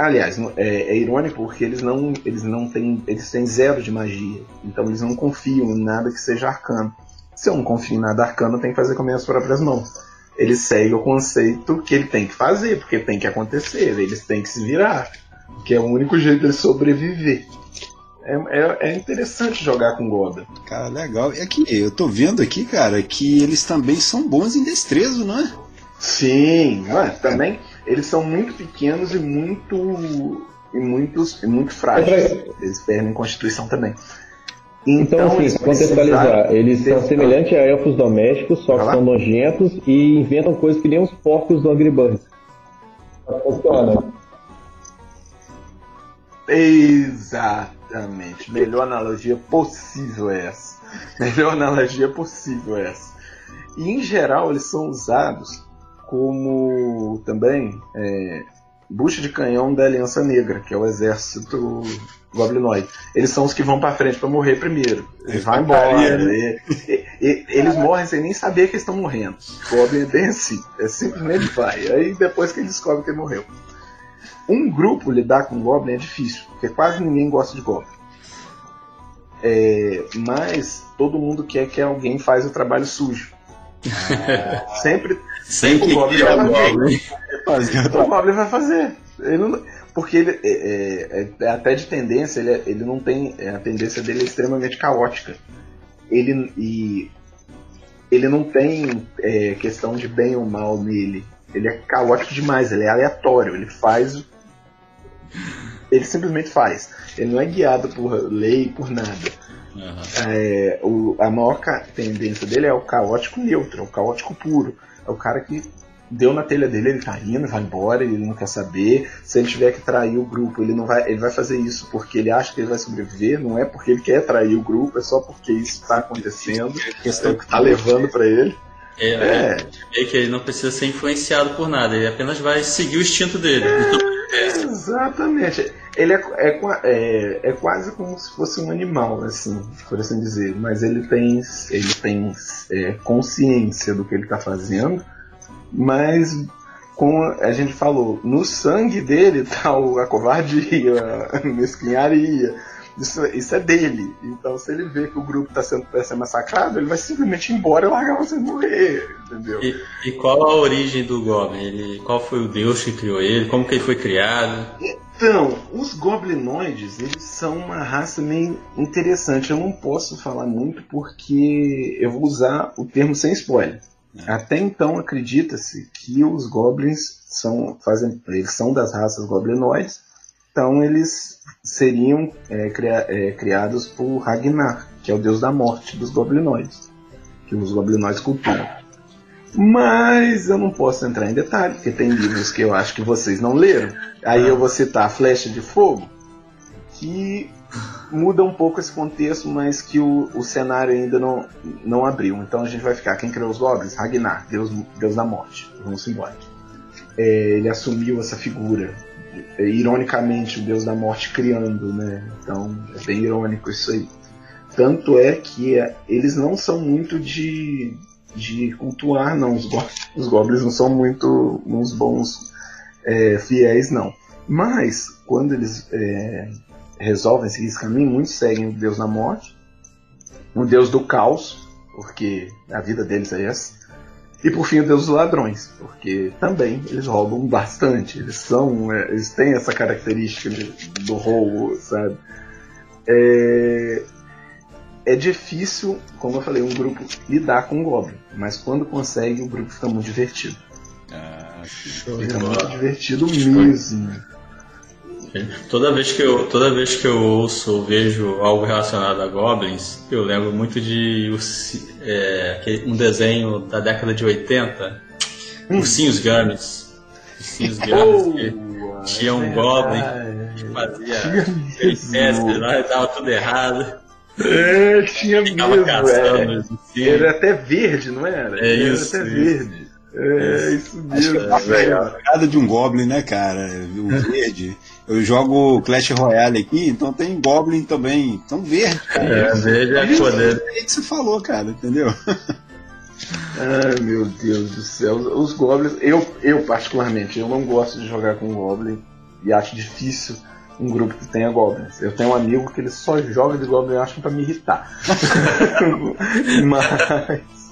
Aliás, é, é, irônico porque eles não, eles não têm. Eles têm zero de magia. Então eles não confiam em nada que seja arcano. Se eu não confio em nada arcano, eu tenho que fazer com minhas próprias mãos. Eles seguem o conceito que ele tem que fazer, porque tem que acontecer, eles têm que se virar. Que é o único jeito de sobreviver. É, é, é, interessante jogar com Goda. Cara, legal. E aqui, eu tô vendo aqui, cara, que eles também são bons em destreza, não é? Sim, é? também. Eles são muito pequenos e muito. e muitos, e muito frágeis. Eles perdem constituição também. Então, então assim, contextualizar, eles são semelhantes a elfos domésticos, só que são nojentos e inventam coisas que nem os porcos do Angry Birds. Funciona. Exatamente. Melhor analogia possível é essa. Melhor analogia possível é essa. E em geral eles são usados como também é, bucha de canhão da Aliança Negra, que é o exército goblinoide. Eles são os que vão para frente para morrer primeiro. Eles vão embora. Né? E, e, eles morrem sem nem saber que estão morrendo. O Goblin é bem assim. É simplesmente vai. Aí depois que ele descobre que ele morreu. Um grupo lidar com Goblin é difícil, porque quase ninguém gosta de Goblin. É, mas todo mundo quer que alguém faz o trabalho sujo. sempre, sempre o Goblin vai fazer. o Goblin vai fazer. Ele não, porque ele é, é, é, até de tendência, ele, é, ele não tem. É, a tendência dele é extremamente caótica. Ele, e, ele não tem é, questão de bem ou mal nele. Ele é caótico demais, ele é aleatório, ele faz ele simplesmente faz. Ele não é guiado por lei, por nada. Uhum. É, o, a maior tendência dele é o caótico neutro, é o caótico puro. É o cara que deu na telha dele, ele tá indo, vai embora, ele não quer saber. Se ele tiver que trair o grupo, ele não vai, ele vai fazer isso porque ele acha que ele vai sobreviver, não é porque ele quer trair o grupo, é só porque isso está acontecendo, é o que tá levando para ele. É, é. é que ele não precisa ser influenciado por nada, ele apenas vai seguir o instinto dele. É, exatamente. Ele é, é, é, é, quase como se fosse um animal, assim, por assim dizer. Mas ele tem, ele tem é, consciência do que ele está fazendo Mas como a gente falou, no sangue dele tá a covardia, a mesquinharia. Isso, isso, é dele. Então, se ele vê que o grupo está sendo, tá sendo massacrado, ele vai simplesmente ir embora e largar você morrer, entendeu? E, e, qual a origem do Goblin? Ele, qual foi o deus que criou ele? Como que ele foi criado? Então, os goblinoides, eles são uma raça meio interessante. Eu não posso falar muito porque eu vou usar o termo sem spoiler. É. Até então acredita-se que os goblins são, fazem, eles são das raças goblinoides, então eles seriam é, cria, é, criados por Ragnar, que é o deus da morte dos goblinoides, que os goblinoides cultuam. Mas eu não posso entrar em detalhe, porque tem livros que eu acho que vocês não leram. Aí eu vou citar Flecha de Fogo, que muda um pouco esse contexto, mas que o, o cenário ainda não, não abriu. Então a gente vai ficar. Quem criou os goblins? Ragnar, deus, deus da morte. Vamos embora. É, ele assumiu essa figura. É, ironicamente, o deus da morte criando, né? Então é bem irônico isso aí. Tanto é que é, eles não são muito de, de cultuar, não. Os, go os goblins não são muito uns bons é, fiéis, não. Mas, quando eles é, resolvem seguir esse caminho, muitos seguem o Deus da morte, o Deus do caos, porque a vida deles é essa, e por fim o Deus dos ladrões, porque também eles roubam bastante, eles são, é, eles têm essa característica de, do roubo, sabe? É, é difícil, como eu falei, um grupo lidar com o Goblin, mas quando consegue o grupo fica muito divertido. Ah, fica muito divertido mesmo. Toda vez que eu, toda vez que eu ouço ou vejo algo relacionado a goblins, eu lembro muito de é, um desenho da década de 80, hum. Ursinhos Gummies. Ursinhos Gummies, oh, que tinha um é goblin que fazia peripécias lá e dava tudo errado. É, tinha mesmo. Era. era até verde, não era? É era isso. Era até isso. verde. É, isso mesmo. É a pegada de um Goblin, né, cara? O verde. Eu jogo Clash Royale aqui, então tem Goblin também. Então verde, cara. É, verde é poder. É que você falou, cara, entendeu? Ai, meu Deus do céu. Os Goblins, eu, eu particularmente, eu não gosto de jogar com Goblin e acho difícil um grupo que tenha Goblins. Eu tenho um amigo que ele só joga de Goblin, eu acho, pra me irritar. Mas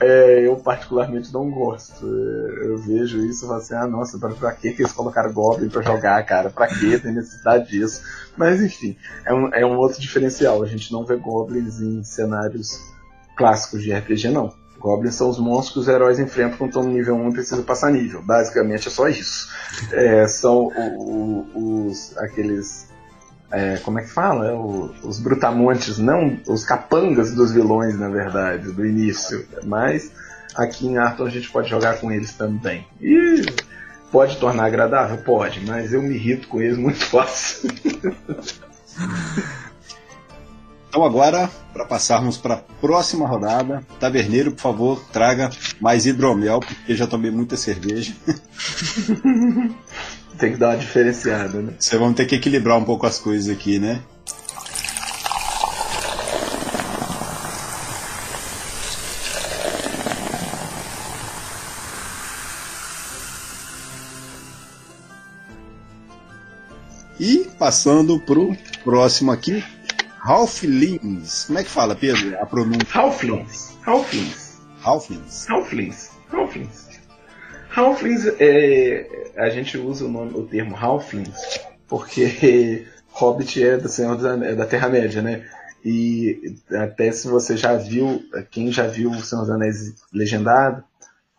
é, eu particularmente não gosto. É, eu vejo isso e falo assim, ah nossa, pra, pra que eles colocaram Goblin pra jogar, cara? Pra que tem necessidade disso? Mas enfim, é um, é um outro diferencial. A gente não vê Goblins em cenários clássicos de RPG, não. Goblins são os monstros que os heróis enfrentam quando estão no nível 1 e precisam passar nível. Basicamente é só isso. É, são o, o, os, aqueles é, como é que fala? O, os brutamontes, não os capangas dos vilões, na verdade, do início. Mas aqui em Arthur a gente pode jogar com eles também. E pode tornar agradável? Pode, mas eu me irrito com eles muito fácil. Então agora, para passarmos para a próxima rodada, Taverneiro, por favor, traga mais hidromel, porque já tomei muita cerveja. Tem que dar uma diferenciada, né? Você vão ter que equilibrar um pouco as coisas aqui, né? E passando pro próximo aqui, Halflings. Como é que fala, Pedro? A pronúncia. Halflings. Halflings. Halflings. Halflings. Halflings. Halflings, é, a gente usa o, nome, o termo Halflings porque Hobbit é, do Senhor dos, é da Terra-média, né? E até se você já viu, quem já viu o Senhor dos Anéis legendado,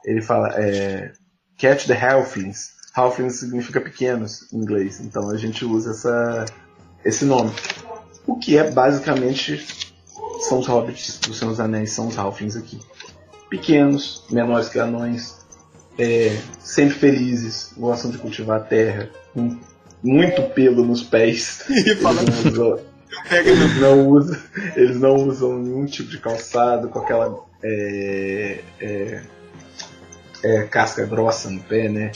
ele fala é, Catch the Halflings. Halflings significa pequenos em inglês, então a gente usa essa, esse nome. O que é basicamente são os hobbits dos Anéis, são os Halflings aqui. Pequenos, menores que anões, é, sempre felizes, gostam de cultivar a terra, com muito pelo nos pés. eles, não usam, eles, não usam, eles não usam nenhum tipo de calçado com aquela é, é, é, casca grossa no pé, né?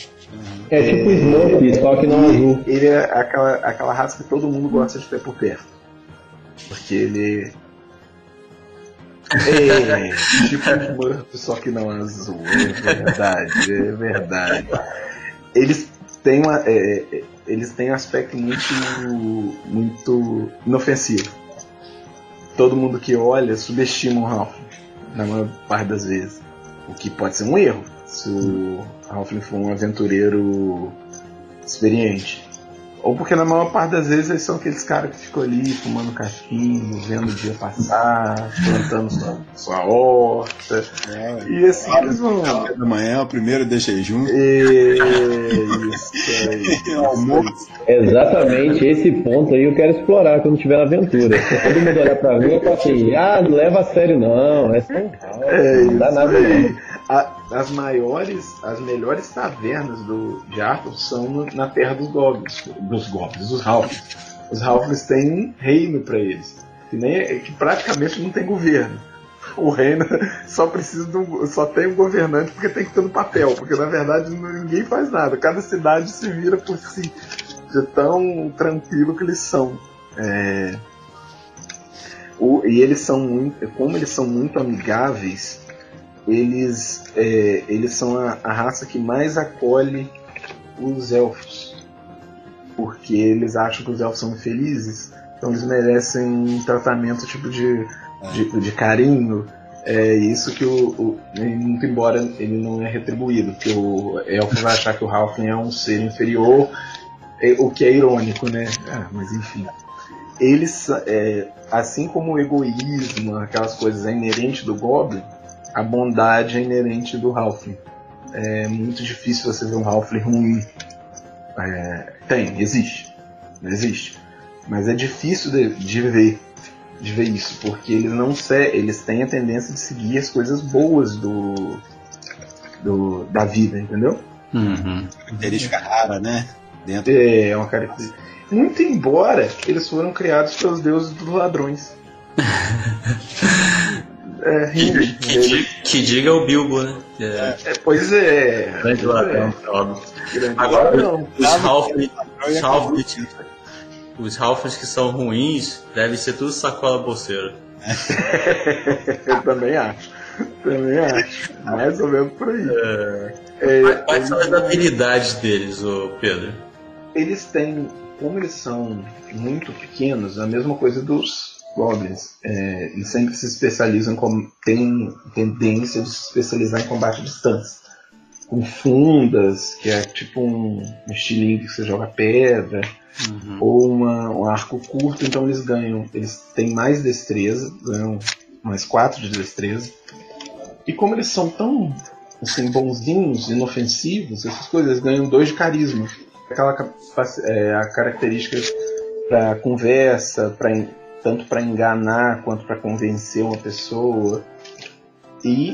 É tipo Smoke, só que não azul. Ele é aquela, aquela raça que todo mundo gosta de ter por perto. Porque ele É, tipo Smurf, só que não azul. É verdade, é verdade. Eles têm, uma, é, é, eles têm um aspecto muito, muito inofensivo. Todo mundo que olha subestima o Ralph, na maior parte das vezes. O que pode ser um erro, se o Ralph for um aventureiro experiente. Ou porque na maior parte das vezes eles são aqueles caras que ficam ali fumando cachimbo, vendo o dia passar, plantando sua, sua horta. É, e assim claro, eles vão. Café da manhã, o primeiro deixa aí junto. É, isso aí. Exatamente esse ponto aí eu quero explorar quando tiver na aventura. Se todo mundo olhar pra mim, eu falo assim, ah, não leva a sério não, é só um é, não dá nada não. As maiores, as melhores tavernas do, de Arthur são no, na terra dos goblins, dos goblins, dos halflings. Os halflings têm um reino para eles, que, nem, que praticamente não tem governo. O reino só precisa de um, só tem um governante porque tem que ter no papel, porque na verdade ninguém faz nada. Cada cidade se vira por si, de tão tranquilo que eles são. É, o, e eles são muito, como eles são muito amigáveis, eles, é, eles são a, a, raça que mais acolhe os elfos. Porque eles acham que os elfos são infelizes, então eles merecem um tratamento tipo de, de, de carinho. É isso que o, o, Muito embora ele não é retribuído, porque o elfo vai achar que o Halfling é um ser inferior, é, o que é irônico, né? Ah, mas enfim. Eles, é, assim como o egoísmo, aquelas coisas é inerente do Goblin, a bondade é inerente do Halfling. É muito difícil você ver um Halfling ruim. É, tem, existe. Existe. Mas é difícil de, de, ver de ver isso, porque eles não eles têm a tendência de seguir as coisas boas do, do da vida, entendeu? Uhum. Característica rara, né? Dentro. É, é uma característica. Muito embora eles foram criados pelos deuses dos ladrões. É, que, que, que, diga o Bilbo, né? É, é, pois é. Grande ladrão, é. óbvio. Agora, não. os Halflings, os Halflings que são ruins devem ser tudo sacola bolseira. Eu também acho. Também acho. Mais ou menos por aí. É. É, Quais são as habilidades deles, ô Pedro? Eles têm, como eles são muito pequenos, a mesma coisa dos goblins, é, eles sempre se especializam, com, tem tendência de se especializar em combate à distância. Com fundas, que é tipo um, um estilingue que você joga pedra, uhum. ou uma, um arco curto, então eles ganham, eles têm mais destreza, ganham mais 4 de destreza. E como eles são tão assim, bonzinhos, inofensivos, essas coisas, eles ganham 2 de carisma. Aquela é, a característica para conversa, para tanto para enganar quanto para convencer uma pessoa. E,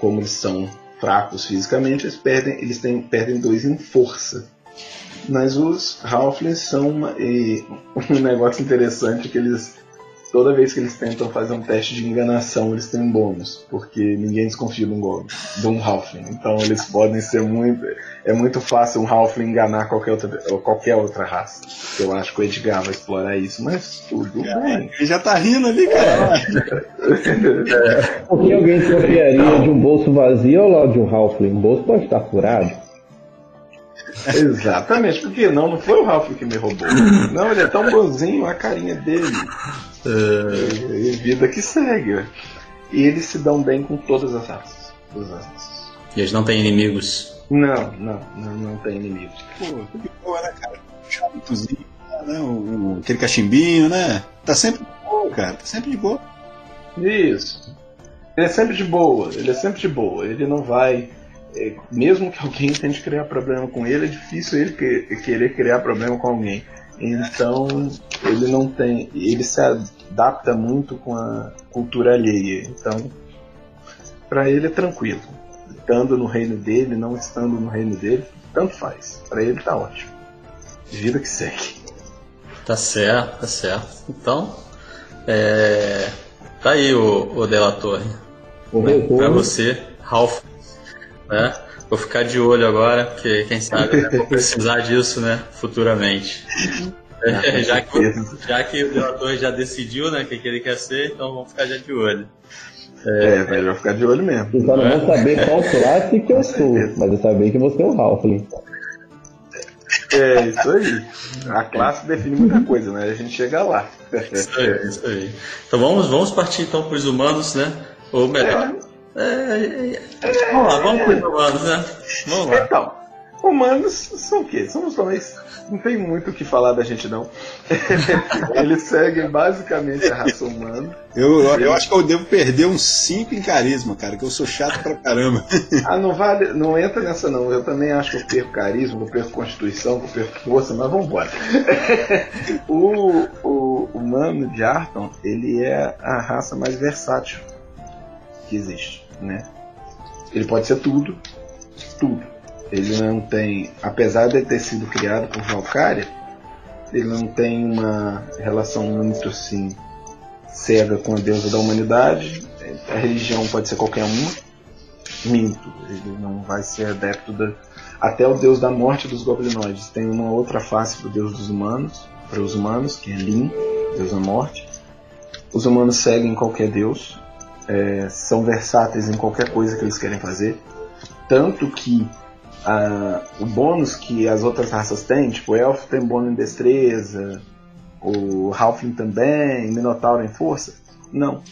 como eles são fracos fisicamente, eles perdem, eles têm, perdem dois em força. Mas os Halflings são uma, um negócio interessante que eles toda vez que eles tentam fazer um teste de enganação, eles têm um bônus, porque ninguém desconfia de um Goblin, de um Halfling. Então eles podem ser muito. É muito fácil um Halfling enganar qualquer outra, qualquer outra raça. Eu acho que o Edgar vai explorar isso, mas tudo bem. Ele já tá rindo ali, cara. É. Por que alguém desconfiaria de um bolso vazio ou de um Halfling? Um bolso pode estar furado. Exatamente, porque não, não foi o Ralph que me roubou. Não, ele é tão bonzinho, a carinha dele. Uh... E, vida que segue. E eles se dão bem com todas as raças. Todas as raças. E eles não têm inimigos? Não, não, não, não tem inimigos. Pô, que boa, né, cara? Chapitozinho, né? O, aquele cachimbinho, né? Tá sempre de boa, cara. Tá sempre de boa. Isso. Ele é sempre de boa, ele é sempre de boa. Ele não vai é, mesmo que alguém tente criar problema com ele, é difícil ele que, querer criar problema com alguém. Então ele não tem, ele se adapta muito com a cultura alheia. Então para ele é tranquilo, estando no reino dele, não estando no reino dele, tanto faz. Para ele tá ótimo. Vida que segue. Tá certo, tá certo. Então, é... tá aí o, o Delator. Né? Para você, Ralph né? Vou ficar de olho agora, porque quem sabe né? vou precisar disso, né? Futuramente. É, já, que, já que o Delator já decidiu, né, o que, que ele quer ser, então vamos ficar já de olho. É, é melhor ficar de olho mesmo. Eu só não vou saber qual classe que eu sou, mas eu sabia que você é o Halfling. É, isso aí. A classe define muita coisa, né? A gente chega lá. Isso aí, isso aí. Então vamos, vamos partir então para os humanos, né? Ou melhor. É. É, é, vamos lá, vamos os humanos, né? Vamos lá. Então, humanos são o quê? Somos nós não tem muito o que falar da gente, não. Eles seguem basicamente a raça humana. Eu, eu acho que eu devo perder uns 5 em carisma, cara, que eu sou chato pra caramba. ah, não vale, não entra nessa não. Eu também acho que eu perco carisma, eu perco constituição, eu perco força, mas vamos embora. o, o humano de Arton, ele é a raça mais versátil que existe, né? Ele pode ser tudo, tudo. Ele não tem, apesar de ter sido criado por Valkyria, ele não tem uma relação muito assim cega com a deusa da humanidade. A religião pode ser qualquer uma. Minto, ele não vai ser adepto da. Até o deus da morte dos goblinoides tem uma outra face para o deus dos humanos, para os humanos, que é Lin, deus da morte. Os humanos seguem qualquer deus, é, são versáteis em qualquer coisa que eles querem fazer. Tanto que o bônus que as outras raças têm, tipo o elfo tem bônus em destreza, o halfling também, minotauro em força. Não.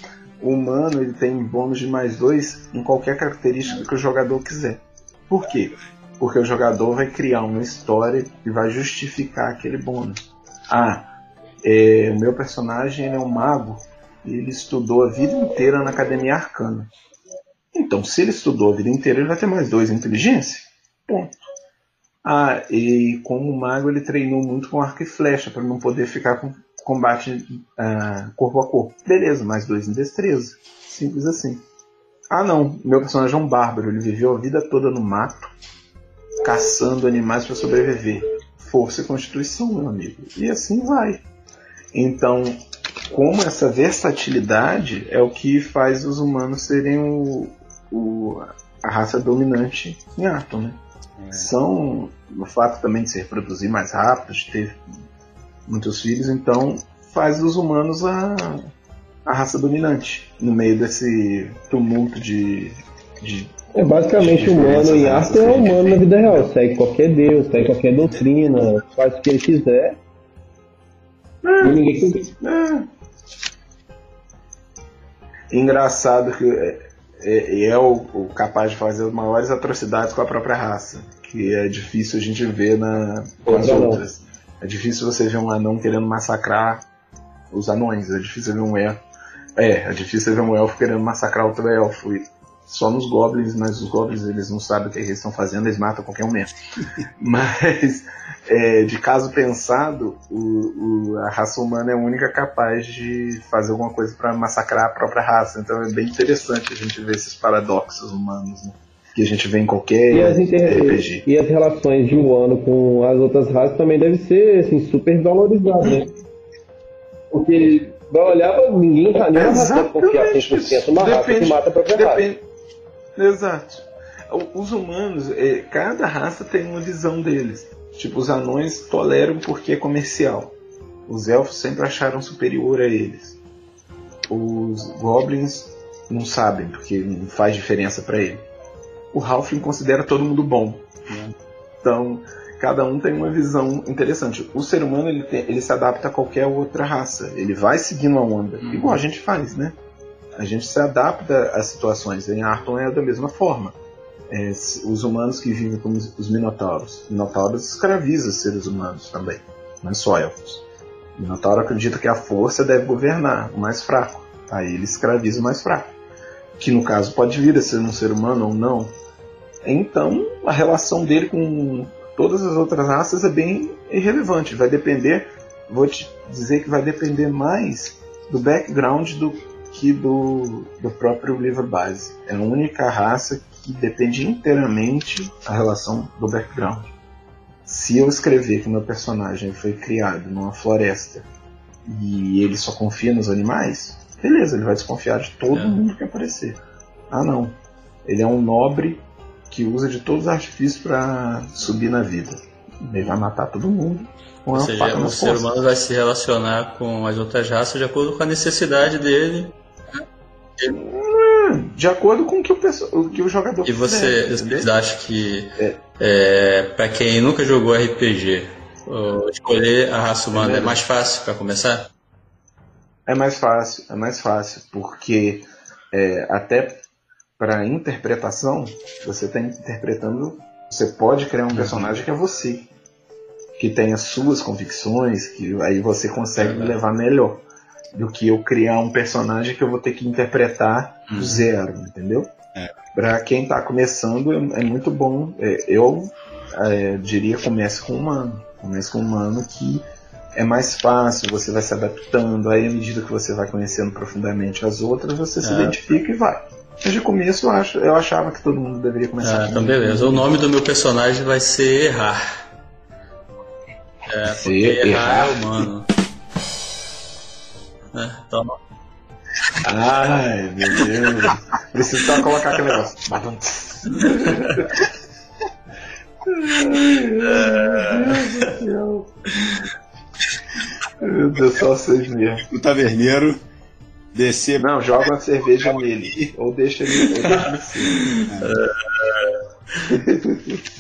O humano ele tem bônus de mais dois em qualquer característica que o jogador quiser. Por quê? Porque o jogador vai criar uma história e vai justificar aquele bônus. Ah, é, o meu personagem é um mago ele estudou a vida inteira na academia arcana. Então, se ele estudou a vida inteira, ele vai ter mais dois em inteligência. Ponto. Ah, e como mago ele treinou muito com arco e flecha para não poder ficar com combate ah, corpo a corpo. Beleza, mais dois em destreza. Simples assim. Ah não, meu personagem é um bárbaro, ele viveu a vida toda no mato, caçando animais para sobreviver. Força e constituição, meu amigo. E assim vai. Então, como essa versatilidade é o que faz os humanos serem o, o a raça dominante em Atom, né? É. São o fato também de se reproduzir mais rápido, de ter muitos filhos, então faz dos humanos a, a raça dominante no meio desse tumulto de. de é basicamente de humano em arte é humano na vida real, segue qualquer deus, segue qualquer doutrina, faz o que ele quiser. É, e ninguém é. Engraçado que é, é, é o, o, capaz de fazer as maiores atrocidades com a própria raça, que é difícil a gente ver na, nas outras. É difícil você ver um anão querendo massacrar os anões, é difícil ver um elfo. É, é difícil ver um elfo querendo massacrar outro elfo. E só nos goblins, mas os goblins eles não sabem o que eles estão fazendo, eles matam qualquer um mesmo. mas é, de caso pensado, o, o, a raça humana é a única capaz de fazer alguma coisa para massacrar a própria raça. Então é bem interessante a gente ver esses paradoxos humanos. Né? Que a gente vê em qualquer e as inter... RPG. E as relações de um ano com as outras raças também devem ser assim, super valorizadas, né? Porque vai olhar, ninguém, nenhuma raça deve confiar 100% uma raça que mata a própria depende. raça. Exato. Os humanos, é, cada raça tem uma visão deles. Tipo, os anões toleram porque é comercial. Os elfos sempre acharam superior a eles. Os goblins não sabem porque não faz diferença para ele. O Halfling considera todo mundo bom. Então, cada um tem uma visão interessante. O ser humano ele, tem, ele se adapta a qualquer outra raça. Ele vai seguindo a onda, igual a gente faz, né? A gente se adapta às situações. Em Arton é da mesma forma é, os humanos que vivem como os minotauros. Minotauros escraviza seres humanos também, não só elfos. O Minotauro acredita que a força deve governar o mais fraco. Aí ele escraviza o mais fraco. Que no caso pode vir a ser um ser humano ou não. Então a relação dele com todas as outras raças é bem irrelevante. Vai depender, vou te dizer que vai depender mais do background do que do, do próprio livro base. É a única raça que depende inteiramente da relação do background. Se eu escrever que meu personagem foi criado numa floresta e ele só confia nos animais, beleza, ele vai desconfiar de todo é. mundo que aparecer. Ah, não. Ele é um nobre que usa de todos os artifícios para subir na vida. Ele vai matar todo mundo. Ou seja, o ser costas. humano vai se relacionar com as outras raças de acordo com a necessidade dele. De acordo com o que o, o, que o jogador E você, quiser, vocês acham que, é, para quem nunca jogou RPG, escolher a raça humana é mais fácil para começar? É mais fácil, é mais fácil, porque é, até para interpretação, você está interpretando. Você pode criar um personagem que é você, que tem as suas convicções, que aí você consegue levar melhor do que eu criar um personagem que eu vou ter que interpretar do zero, entendeu? É. Para quem está começando é, é muito bom. É, eu é, diria comece com humano, comece com humano que é mais fácil, você vai se adaptando, aí à medida que você vai conhecendo profundamente as outras, você se É. identifica e vai. Mas de começo eu, acho, eu achava que todo mundo deveria começar Ah, então beleza. O nome do meu personagem vai ser Errar. É, porque errar, Errar. é humano. É, então, Ai, meu Deus. Preciso só colocar aquele negócio. Meu Deus, só vocês mesmo. O taverneiro descer. Não, joga uma cerveja nele. Ou deixa ele, ou deixa ele ser.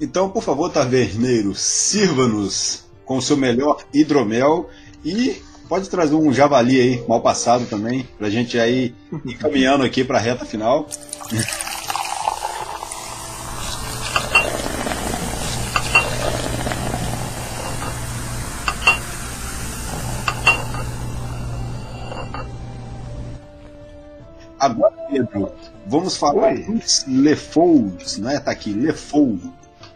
Então, por favor, taverneiro, sirva-nos com o seu melhor hidromel e pode trazer um javali aí, mal passado também, pra gente aí ir caminhando aqui pra reta final. Agora, Pedro, vamos falar dos Lefous, né? Tá aqui, Lefou.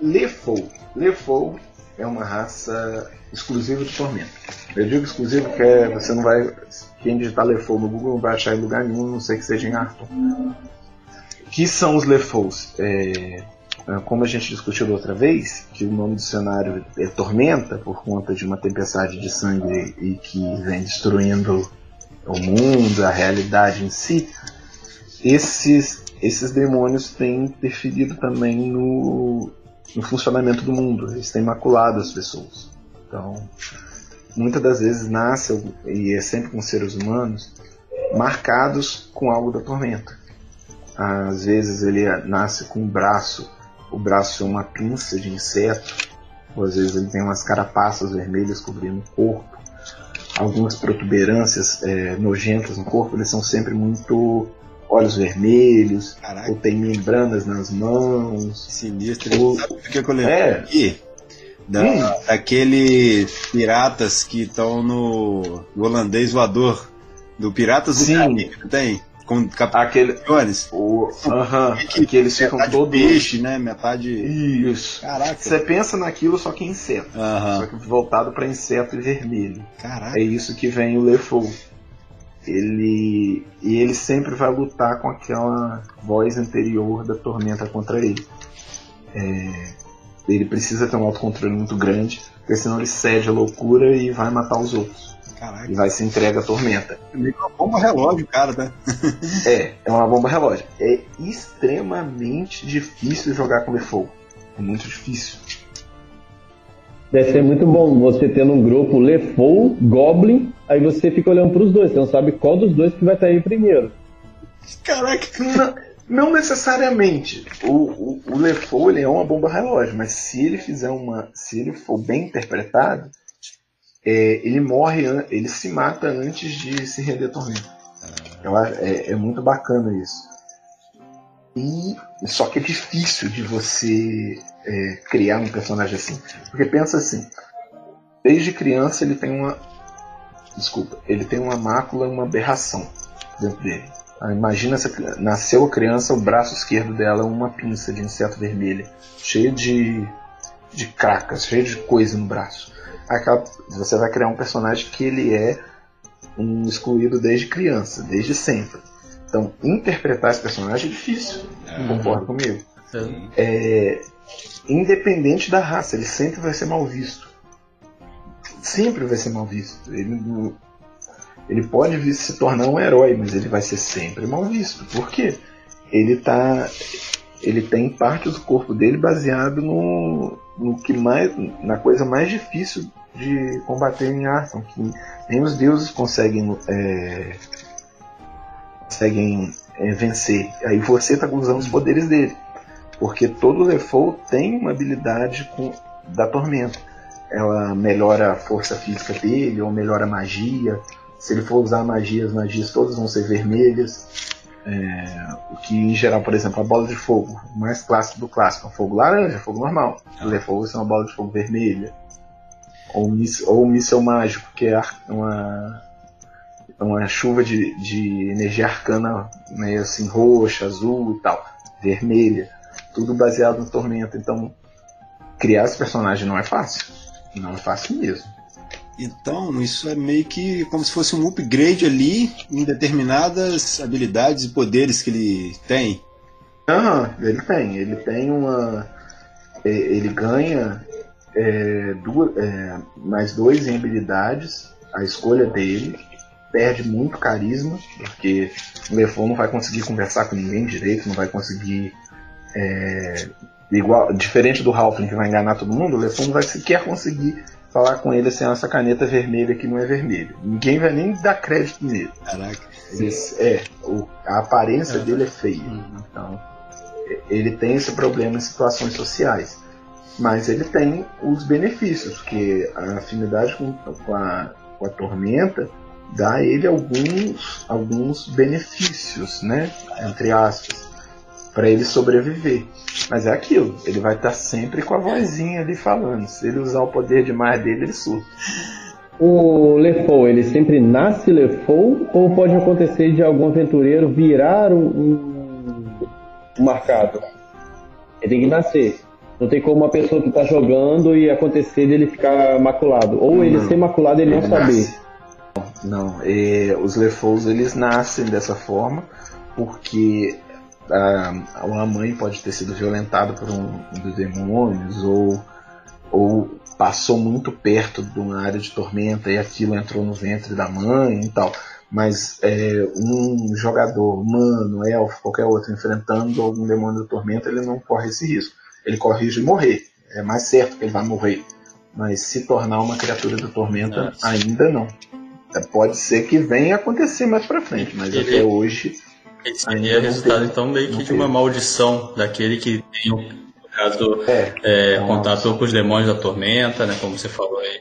Lefou. Lefou é uma raça exclusiva do Tormento. Eu digo exclusivo porque você não vai. Quem digitar Lefou no Google não vai achar em lugar nenhum, não sei que seja em Arthur. que são os Lefous? É, é, como a gente discutiu da outra vez, que o nome do cenário é Tormenta, por conta de uma tempestade de sangue e que vem destruindo o mundo, a realidade em si, esses, esses demônios têm interferido também no, no funcionamento do mundo. Eles têm maculado as pessoas. Então, muitas das vezes nascem, e é sempre com seres humanos, marcados com algo da tormenta. Às vezes ele nasce com um braço, o braço é uma pinça de inseto, ou às vezes ele tem umas carapaças vermelhas cobrindo o corpo. Algumas protuberâncias é, nojentas no corpo, eles são sempre muito olhos vermelhos, Caraca, ou tem membranas nas mãos. sinistro. O- Sabe por que eu lembrei É. aqui? Da, Hum. Daquele piratas que estão no, no holandês voador. Do Piratas do Sim. Caribe, tem? Com Capitão Aquele. Jones. O, aham, que eles ficam todos. peixe, né? Metade. Isso. Caraca. Você pensa naquilo só que inseto. Só que voltado para inseto e vermelho. Caraca. É isso que vem o Lefou. Ele e ele sempre vai lutar com aquela voz anterior da tormenta contra ele. É, ele precisa ter um autocontrole muito grande, porque senão ele cede à loucura e vai matar os outros. Caraca. E vai se entrega à tormenta. Meio que uma bomba relógio, cara, tá? É, é uma bomba relógio. É extremamente difícil jogar com Lefou. É muito difícil. Deve ser muito bom você tendo um grupo Lefou, Goblin, aí você fica olhando pros dois, você não sabe qual dos dois que vai estar aí primeiro. Caraca. Não, não necessariamente. O, o, o Lefou ele é uma bomba relógio, mas se ele fizer uma. Se ele for bem interpretado, é, ele morre, ele se mata antes de se render. Eu acho- é, é muito bacana isso. E só que é difícil de você é, criar um personagem assim. Porque pensa assim, desde criança ele tem uma. Desculpa, ele tem uma mácula, uma aberração dentro dele. Ah, Imagina se nasceu a criança, o braço esquerdo dela é uma pinça de inseto vermelha, cheia de, de cracas, cheia de coisa no braço. Aquela- você vai criar um personagem que ele é um excluído desde criança, desde sempre. Então, interpretar esse personagem é difícil. Concorda comigo? É, independente da raça, ele sempre vai ser mal visto. Sempre vai ser mal visto. Ele, ele pode vir se tornar um herói, mas ele vai ser sempre mal visto. Por quê? Ele tá. Ele tem parte do corpo dele baseado no, no que mais, na coisa mais difícil de combater em Arkham, que nem os deuses conseguem é, conseguem é, vencer. Aí você está usando os poderes dele, porque todo Lefou tem uma habilidade com, da tormenta. Ela melhora a força física dele ou melhora a magia. Se ele for usar magia, as magias todas vão ser vermelhas. É, o que em geral, por exemplo, a bola de fogo, o mais clássico do clássico, é fogo laranja, fogo normal. O Lefou é uma bola de fogo vermelha ou, ou um míssel mágico, que é uma, uma chuva de, de energia arcana meio assim, roxa, azul e tal, vermelha, tudo baseado no Tormenta. Então, criar esse personagem não é fácil. Não é fácil mesmo. Então, isso é meio que como se fosse um upgrade ali em determinadas habilidades e poderes que ele tem. Aham, ele tem. Ele tem uma. É, ele ganha é, duas, é, mais dois em habilidades, a escolha dele. Perde muito carisma, porque o Lefon não vai conseguir conversar com ninguém direito, não vai conseguir. É, igual, diferente do Halfling que vai enganar todo mundo, o Lefon não vai sequer conseguir falar com ele sem essa caneta vermelha que não é vermelha. Ninguém vai nem dar crédito nele. Caraca. Ele, é, o, a aparência é. dele é feia. Uhum. Então, ele tem esse problema em situações sociais mas ele tem os benefícios, que a afinidade com, com, a, com a tormenta dá a ele alguns, alguns benefícios, né? Entre aspas, para ele sobreviver. Mas é aquilo, ele vai estar sempre com a vozinha ali falando. Se ele usar o poder demais dele, ele surta. O Lefou, ele sempre nasce Lefou ou pode acontecer de algum aventureiro virar um, um, marcado? Ele tem que nascer. Não tem como uma pessoa que está jogando e acontecer dele ficar maculado. Ou não, ele ser maculado e ele, não saber. Não, é, os Lefous eles nascem dessa forma porque a, a mãe pode ter sido violentada por um, um dos demônios ou, ou passou muito perto de uma área de tormenta e aquilo entrou no ventre da mãe e tal. Mas é, um jogador humano, elfo, qualquer outro, enfrentando algum demônio da tormenta, ele não corre esse risco ele corre risco de morrer. É mais certo que ele vai morrer. Mas se tornar uma criatura da tormenta, ainda não. É, pode ser que venha acontecer mais pra frente, mas ele, até hoje. Ele seria resultado, teve, então, meio que de uma maldição daquele que tem, no caso, é, é, contato com os demônios da tormenta, né? Como você falou aí.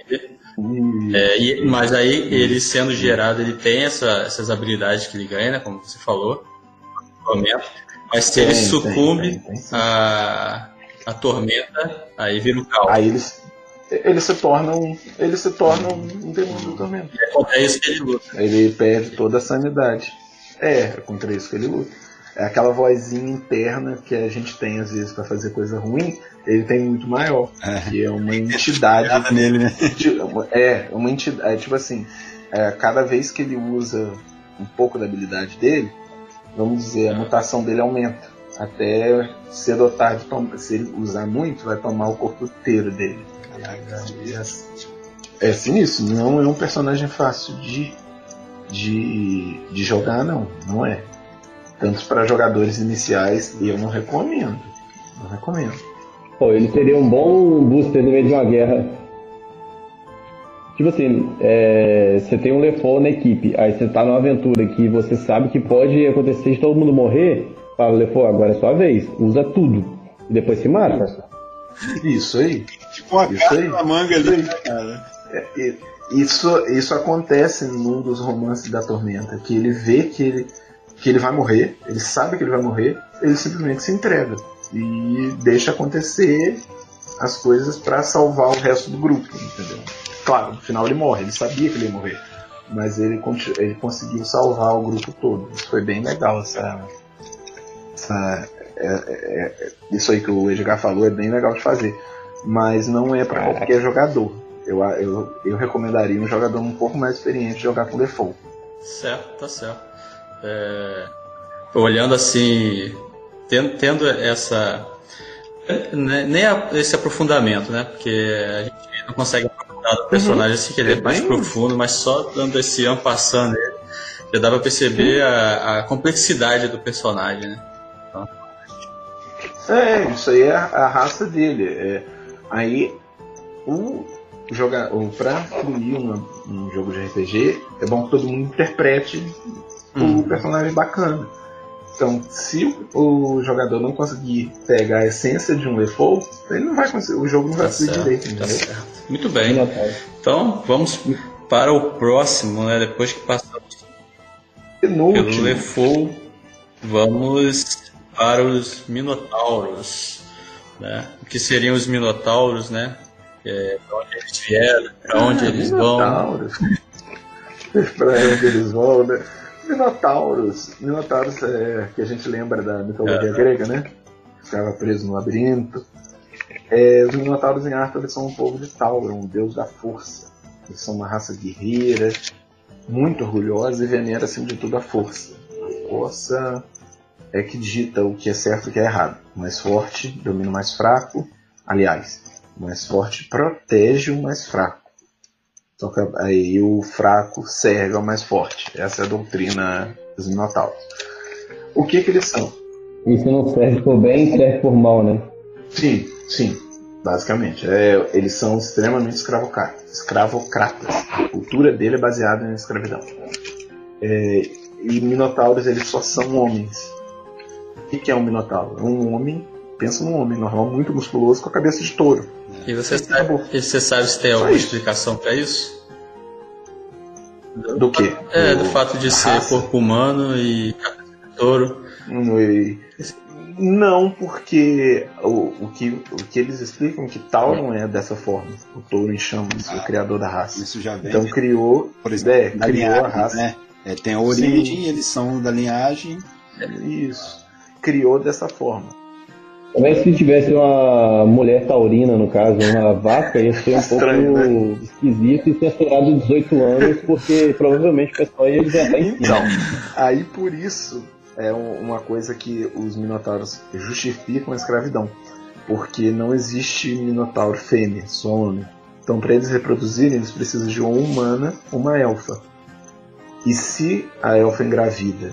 É, e, mas aí, ele sendo gerado, ele tem essa, essas habilidades que ele ganha, né? Como você falou. Tormenta. Mas se tem, ele sucumbe tem, tem, a a tormenta, aí vira o caos. Aí eles, eles se tornam. Eles se tornam um demônio do tormento. É isso que ele luta. Ele perde toda a sanidade. É, é contra isso que ele luta. É aquela vozinha interna que a gente tem às vezes para fazer coisa ruim, ele tem muito maior. É. Que é uma entidade. nele, né? É, uma entidade. É, tipo assim, é, cada vez que ele usa um pouco da habilidade dele, vamos dizer, a mutação dele aumenta até cedo ou tarde, se ele usar muito, vai tomar o corpo inteiro dele. É, é sinistro, não é um personagem fácil de, de, de jogar, não. Não é. Tanto para jogadores iniciais, eu não recomendo. Não recomendo. Pô, ele seria um bom booster no meio de uma guerra. Tipo assim, é, você tem um Lefou na equipe, aí você tá numa aventura que você sabe que pode acontecer de todo mundo morrer, Fala, pô, agora é sua vez, usa tudo. E depois se mata. Isso aí. Tipo uma isso aí. na manga ali, cara. É, isso, isso acontece num dos romances da Tormenta, que ele vê que ele, que ele vai morrer, ele sabe que ele vai morrer, ele simplesmente se entrega e deixa acontecer as coisas para salvar o resto do grupo, entendeu? Claro, no final ele morre, ele sabia que ele ia morrer, mas ele, ele conseguiu salvar o grupo todo. Isso foi bem legal, essa, essa, é, é, é, isso aí que o Edgar falou é bem legal de fazer, mas não é para qualquer jogador. Eu, eu, eu recomendaria um jogador um pouco mais experiente jogar com default. Certo, tá certo. É, olhando assim, tendo, tendo essa. Né, nem esse aprofundamento, né? Porque a gente não consegue aprofundar o personagem uhum. assim, que ele é, é mais bem... profundo, mas só dando esse ano passando já dá pra perceber a, a complexidade do personagem, né? É, isso aí é a, raça dele. É, Aí, o jogar, o, pra fluir um, um jogo de RPG, é bom que todo mundo interprete Hum. o personagem bacana. Então, se o jogador não conseguir pegar a essência de um Lefou, ele não vai conseguir, o jogo não vai Tá fluir certo, direito, tá. Muito bem. Minotauro. Então, vamos para o próximo, né? Depois que passamos pelo Lefou, vamos para os Minotauros. Né? O que seriam os Minotauros, né? É, para onde eles vieram, para onde eles vão. Pra onde eles vão, né? Minotauros. Minotauros é que a gente lembra da mitologia É. grega, né? Ficava preso no labirinto. É, os Minotauros em Arthur são um povo de Tauro, um deus da força. Eles são uma raça guerreira, muito orgulhosa e venera acima de tudo a força. A força é que dita o que é certo e o que é errado. O mais forte domina o mais fraco. Aliás, o mais forte protege o mais fraco. Só que aí o fraco serve ao mais forte. Essa é a doutrina dos Minotauros. O que que eles são? Isso não serve por bem, serve por mal, né? Sim, sim, basicamente. É, eles são extremamente escravocratas. escravocratas. A cultura dele é baseada na escravidão. É, e Minotauros, eles só são homens. O que, que é um Minotauro? É um homem, pensa num homem normal, muito musculoso, com a cabeça de touro. E você sabe, e você sabe se tem alguma explicação para isso? Do que? É, do fato de ser raça? corpo humano e touro. E- Não, porque o, o, que, o que eles explicam é que Tauron é dessa forma. O touro em chamas, o criador da raça. Isso já vem, Então criou, por exemplo, é, da criou a linhagem, raça. né? É, tem a origem, eles são da linhagem. Isso. Criou dessa forma. Talvez se tivesse uma mulher taurina, no caso, uma vaca, ia ser um Estranho, né? pouco esquisito e censurado de 18 anos, porque provavelmente o pessoal ia já estar em Então, cima. aí por isso é um- uma coisa que os minotauros justificam a escravidão. Porque não existe minotauro fêmea, só homem. Então, para eles reproduzirem, eles precisam de uma humana, uma elfa. E se a elfa engravida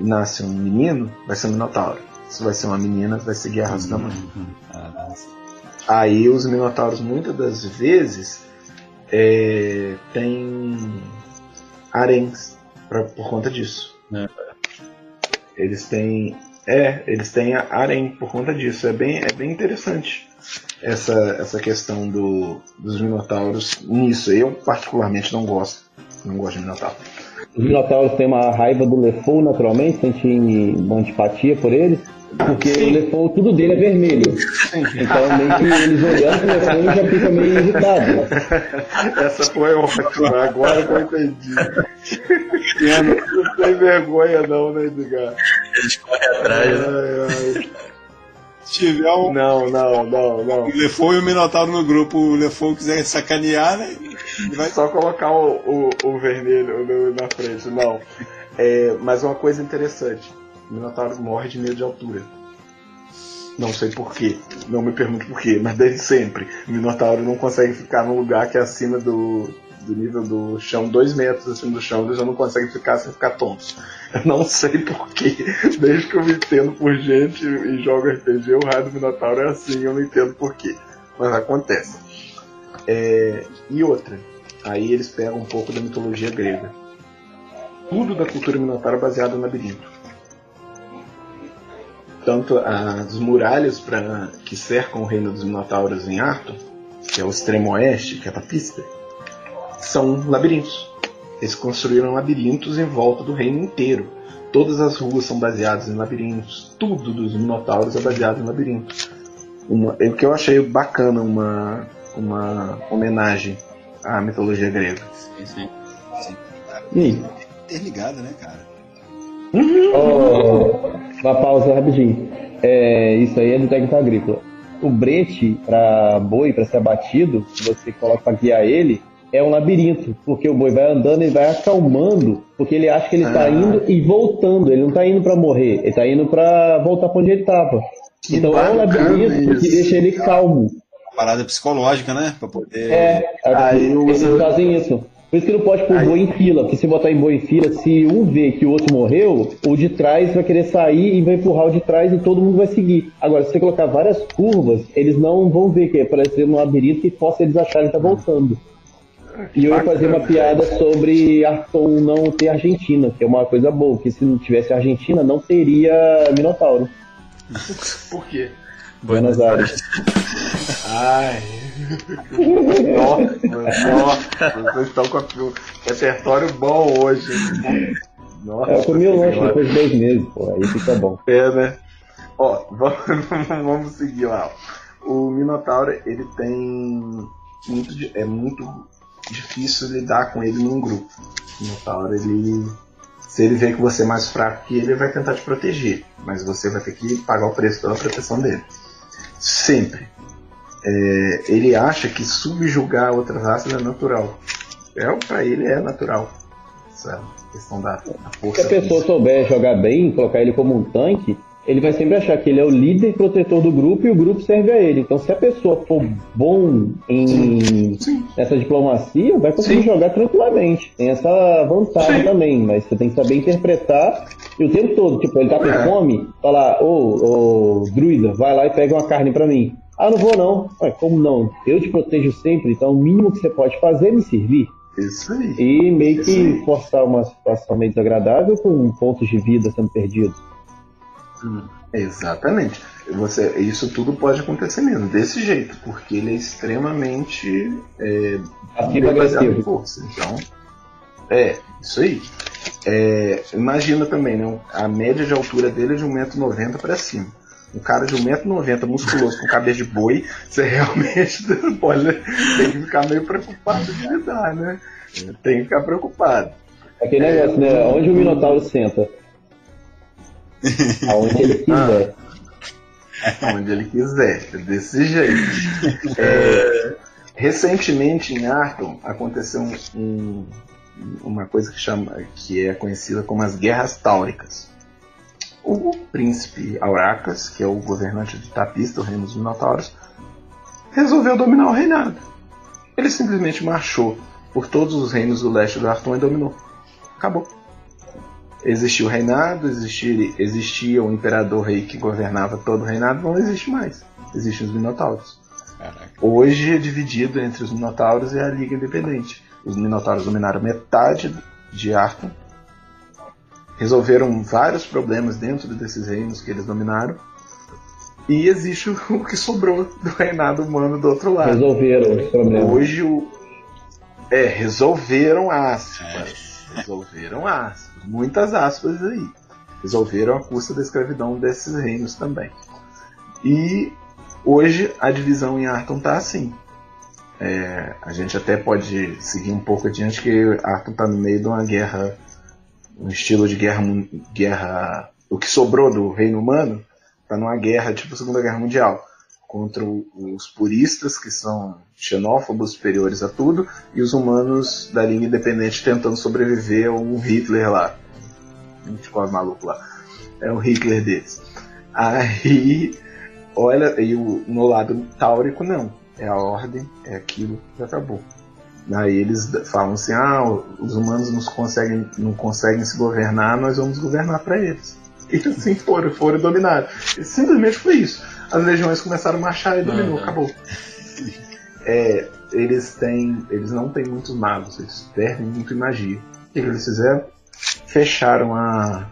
e nasce um menino, vai ser um minotauro. Se vai ser uma menina, vai seguir a raça da mãe. Nossa. Aí os minotauros muitas das vezes é, têm haréns pra- por conta disso. É. Eles têm. É, eles têm harém por conta disso. É bem, é bem interessante essa, essa questão do, dos minotauros nisso. Eu particularmente não gosto. Não gosto de minotauro. Os minotauros têm uma raiva do Lefou, naturalmente, sentem uma antipatia por eles, porque Sim. o Lefou, tudo dele é vermelho. Então, meio que eles olhando pro Lefou já ficam meio irritados. Essa foi ótima, agora que eu entendi. Não tem vergonha não, né, Edgar? Eles correm atrás. né? Ai, ai. Se tiver um Não, não, não, não. Lefou e o Minotauro no grupo, o Lefou quiser sacanear, né? Vai Só colocar o, o, o vermelho na frente, não. É, mas uma coisa interessante: o Minotauro morre de medo de altura. Não sei porquê, não me pergunte porquê, mas desde sempre. O Minotauro não consegue ficar num lugar que é acima do, do nível do chão, dois metros acima do chão, eles já não conseguem ficar sem ficar tontos. Eu não sei porquê. Desde que eu me entendo por gente e jogo RPG, o raio do Minotauro é assim, eu não entendo porquê. Mas acontece. É, e outra, aí eles pegam um pouco da mitologia grega. Tudo da cultura minotaura é baseado no labirinto. Tanto as muralhas pra, que cercam o reino dos minotauros em Arthur, que é o extremo oeste, que é a Papista, são labirintos. Eles construíram labirintos em volta do reino inteiro. Todas as ruas são baseadas em labirintos. Tudo dos minotauros é baseado em labirintos. Uma, o que eu achei bacana, uma, uma homenagem à mitologia grega. Sim, sim. E aí? interligada, né, cara? Oh, uma pausa rapidinho. É, isso aí é do técnico agrícola. O brete para boi, para ser abatido, que você coloca para guiar ele, é um labirinto, porque o boi vai andando e vai acalmando, porque ele acha que ele está Ah. indo e voltando, ele não está indo para morrer, ele está indo para voltar para onde ele estava. Que Então é um labirinto que isso. deixa ele calmo. Parada psicológica, né? Pra poder. É, Aí eles fazem isso. Por isso que não pode pôr Aí- boi em fila, porque se botar em boi em fila, se um vê que o outro morreu, o de trás vai querer sair e vai empurrar o de trás e todo mundo vai seguir. Agora, se você colocar várias curvas, eles não vão ver que é parecer um labirinto que possa eles acharem que tá voltando. E eu ia fazer uma piada sobre Arton não ter Argentina, que é uma coisa boa, que se não tivesse Argentina, não teria Minotauro. Por quê? Buenos Aires. Ai. Nossa, nossa, vocês estão com o repertório bom hoje. Nossa, eu comi o lanche depois de dois meses, pô, aí fica bom. É, né? Ó, vamos, vamos seguir lá. O Minotauro, ele tem muito, é muito difícil lidar com ele num grupo. O Minotauro, ele se ele vê que você é mais fraco que ele, ele vai tentar te proteger, mas você vai ter que pagar o preço pela proteção dele. Sempre. É, ele acha que subjugar outras raças é natural. É, pra ele é natural. Essa questão da, da Se força. a pessoa souber jogar bem, colocar ele como um tanque, ele vai sempre achar que ele é o líder protetor do grupo e o grupo serve a ele. Então, se a pessoa for bom em Sim. nessa diplomacia, vai conseguir Sim. jogar tranquilamente. Tem essa vantagem Sim. também, mas você tem que saber interpretar e o tempo todo. Tipo, ele tá com É. fome, fala, ô, ô, druida, vai lá e pega uma carne pra mim. Ah, não vou não. Ué, como não? Eu te protejo sempre, então o mínimo que você pode fazer é me servir. Isso aí. E meio que forçar uma situação meio desagradável com pontos de vida sendo perdidos. Hum, Exatamente. Você, isso tudo pode acontecer mesmo, desse jeito, porque ele é extremamente é, agressivo. força. Então, é, isso aí. É, imagina também, né? A média de altura dele é de 1,90m para cima. Um cara de 1,90m musculoso com cabeça de boi, você realmente tem que ficar meio preocupado de lidar, né? Tem que ficar preocupado. Aquele negócio, né? Onde o Minotauro senta? Aonde ele quiser. onde ele quiser, desse jeito. É, recentemente em Arkham aconteceu um- um- uma coisa que, chama, que é conhecida como as Guerras Táuricas. O príncipe Auracas, que é o governante de Tapista, o reino dos Minotauros, resolveu dominar o reinado. Ele simplesmente marchou por todos os reinos do leste do Arton e dominou. Acabou. Existia o reinado, existia, existia o imperador rei que governava todo o reinado, não existe mais. Existem os Minotauros. Caraca. Hoje é dividido entre os Minotauros e a Liga Independente. Os Minotauros dominaram metade de Arkham, resolveram vários problemas dentro desses reinos que eles dominaram, e existe o que sobrou do reinado humano do outro lado. Resolveram os problemas. Hoje o. É, resolveram aspas. Resolveram aspas. Muitas aspas aí. Resolveram a custa da escravidão desses reinos também. E hoje a divisão em Arton tá assim. É, a gente até pode seguir um pouco adiante que Arton tá no meio de uma guerra. Um estilo de guerra. guerra o que sobrou do reino humano tá numa guerra tipo Segunda Guerra Mundial contra os puristas, que são xenófobos superiores a tudo, e os humanos da linha independente tentando sobreviver ao Hitler lá. Ficou maluco lá. É o Hitler deles. Aí, olha, e o, no lado táurico, não. É a ordem, é aquilo que acabou. Aí eles falam assim: ah, os humanos nos conseguem, não conseguem se governar, nós vamos governar para eles. E assim foram, foram dominados. E simplesmente foi isso. As legiões começaram a marchar e dominou, Uhum. acabou. É, eles têm. Eles não têm muitos magos, eles perdem muito em magia. O que, que eles fizeram? Fecharam a,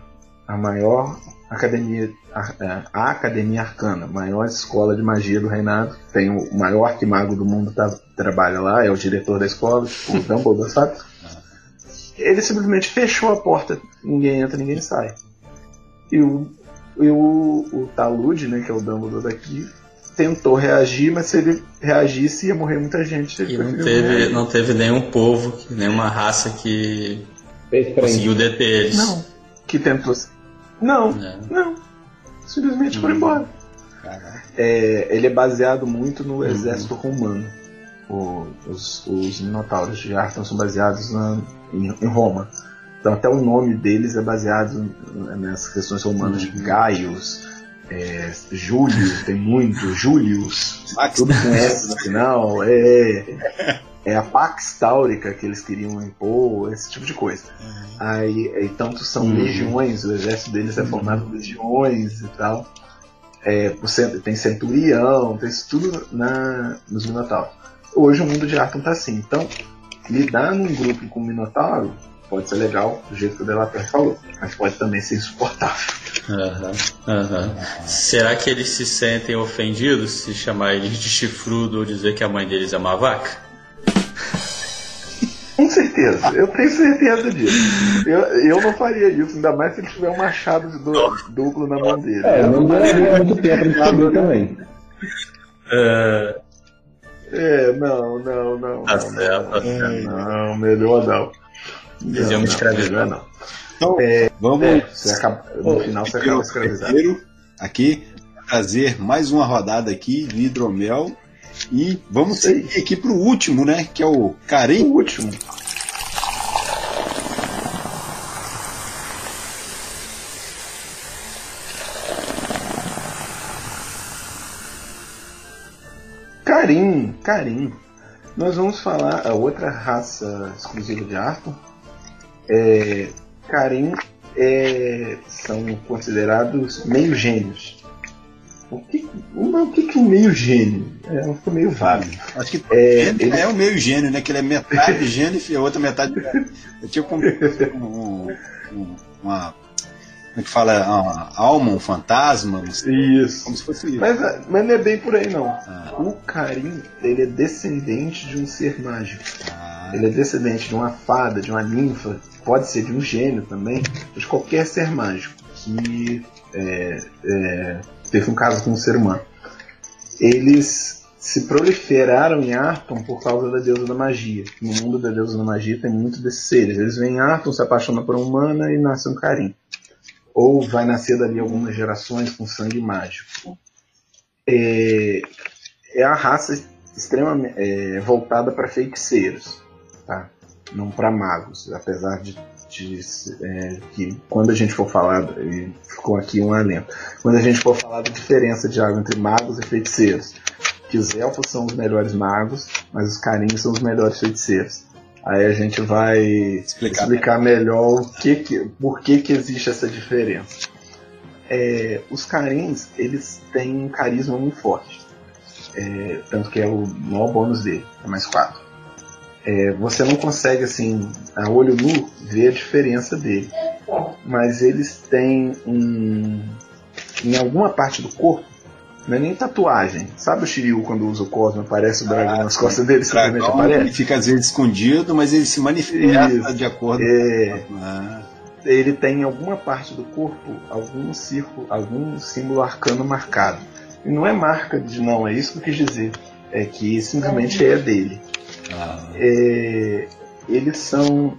a maior academia. A, a Academia Arcana, maior escola de magia do reinado. Tem o maior arquimago do mundo tá, trabalha lá, é o diretor da escola, tipo, o Dumbledore, sabe? Ele simplesmente fechou a porta, ninguém entra, ninguém sai. E o, e o, o Talude, né, que é o Dumbledore daqui, tentou reagir, mas se ele reagisse ia morrer muita gente. Ele E não teve, não teve nenhum povo, nenhuma raça que conseguiu deter eles. Não. Que tentou. Não, É. não. Simplesmente foram Hum. embora. Caraca. É, ele é baseado muito no exército romano. O- os, os Minotauros de Arthur são baseados na- em, em Roma. Então até o nome deles é baseado nessas questões romanas de Gaius, é, Júlio, tem muito, Július, tudo com S no final, é. é a Pax Táurica que eles queriam impor, esse tipo de coisa. Uhum. Aí, aí, tanto são Uhum. legiões, o exército deles é formado por legiões e tal. É, tem centurião, tem isso tudo na, nos Minotauros. Hoje o mundo de Arkham tá assim. Então, lidar num grupo com o Minotauro pode ser legal, do jeito que o Delator falou, mas pode também ser insuportável. Aham, aham. Será que eles se sentem ofendidos se chamar eles de chifrudo ou dizer que a mãe deles é uma vaca? Com certeza, eu tenho certeza disso. Eu, eu não faria isso, ainda mais se ele tiver um machado de du- duplo na mão dele. É, não duraria muito tempo de também. É, É, não, não, não. Tá não, certo, não, tá certo. Não, melhor não. Eles Não, iam me não, escravizar. melhor não. Então, vamos É, você acaba, no final você acaba escravizado. primeiro aqui trazer mais uma rodada aqui de hidromel e vamos seguir aqui pro último, né? Que é o O Karen. último. Carim, Carim. Nós vamos falar a outra raça exclusiva de Arthur. É, Carim é, são considerados meio gênios. O que, o, o que, que é um meio gênio? É, ficou meio vago. Acho que É, ele é o meio gênio, né? Que ele é metade gênio e a outra metade. É tipo um, um- um- uma. Como é que fala? Uma alma, um fantasma, Isso. como se fosse isso. Mas, mas não é bem por aí não. Ah, O Karim, ele é descendente de um ser mágico. ah, Ele é descendente de uma fada, de uma ninfa, pode ser de um gênio também, de qualquer ser mágico que é, é, teve um caso com um ser humano. Eles se proliferaram em Arton por causa da deusa da magia. No mundo da deusa da magia tem muito desses seres. Eles vêm em Arton, se apaixonam por uma humana e nascem um Karim. Ou vai nascer dali algumas gerações com sangue mágico. É, é a raça extremamente é, voltada para feiticeiros, tá? Não para magos, apesar de, de, é, que quando a gente for falar ficou aqui um alento, quando a gente for falar da diferença de água entre magos e feiticeiros, que os elfos são os melhores magos, mas os carinhos são os melhores feiticeiros. Aí a gente vai Explicar. explicar melhor o que que, por que, que existe essa diferença. É, os carins, eles têm um carisma muito forte. É, tanto que é o maior bônus dele, é mais 4. você não consegue, assim, a olho nu, ver a diferença dele. Mas eles têm um. Em alguma parte do corpo, não é nem tatuagem. Sabe o Shiryu quando usa o Cosmo, aparece o dragão nas costas dele, simplesmente dragão, ele aparece? fica às vezes escondido, mas ele se manifesta Isso. de acordo É, com. Ah, ele tem em alguma parte do corpo algum círculo, algum símbolo arcano marcado. E não é marca de não, é isso que eu quis dizer. É que simplesmente é dele. ah, É, eles são.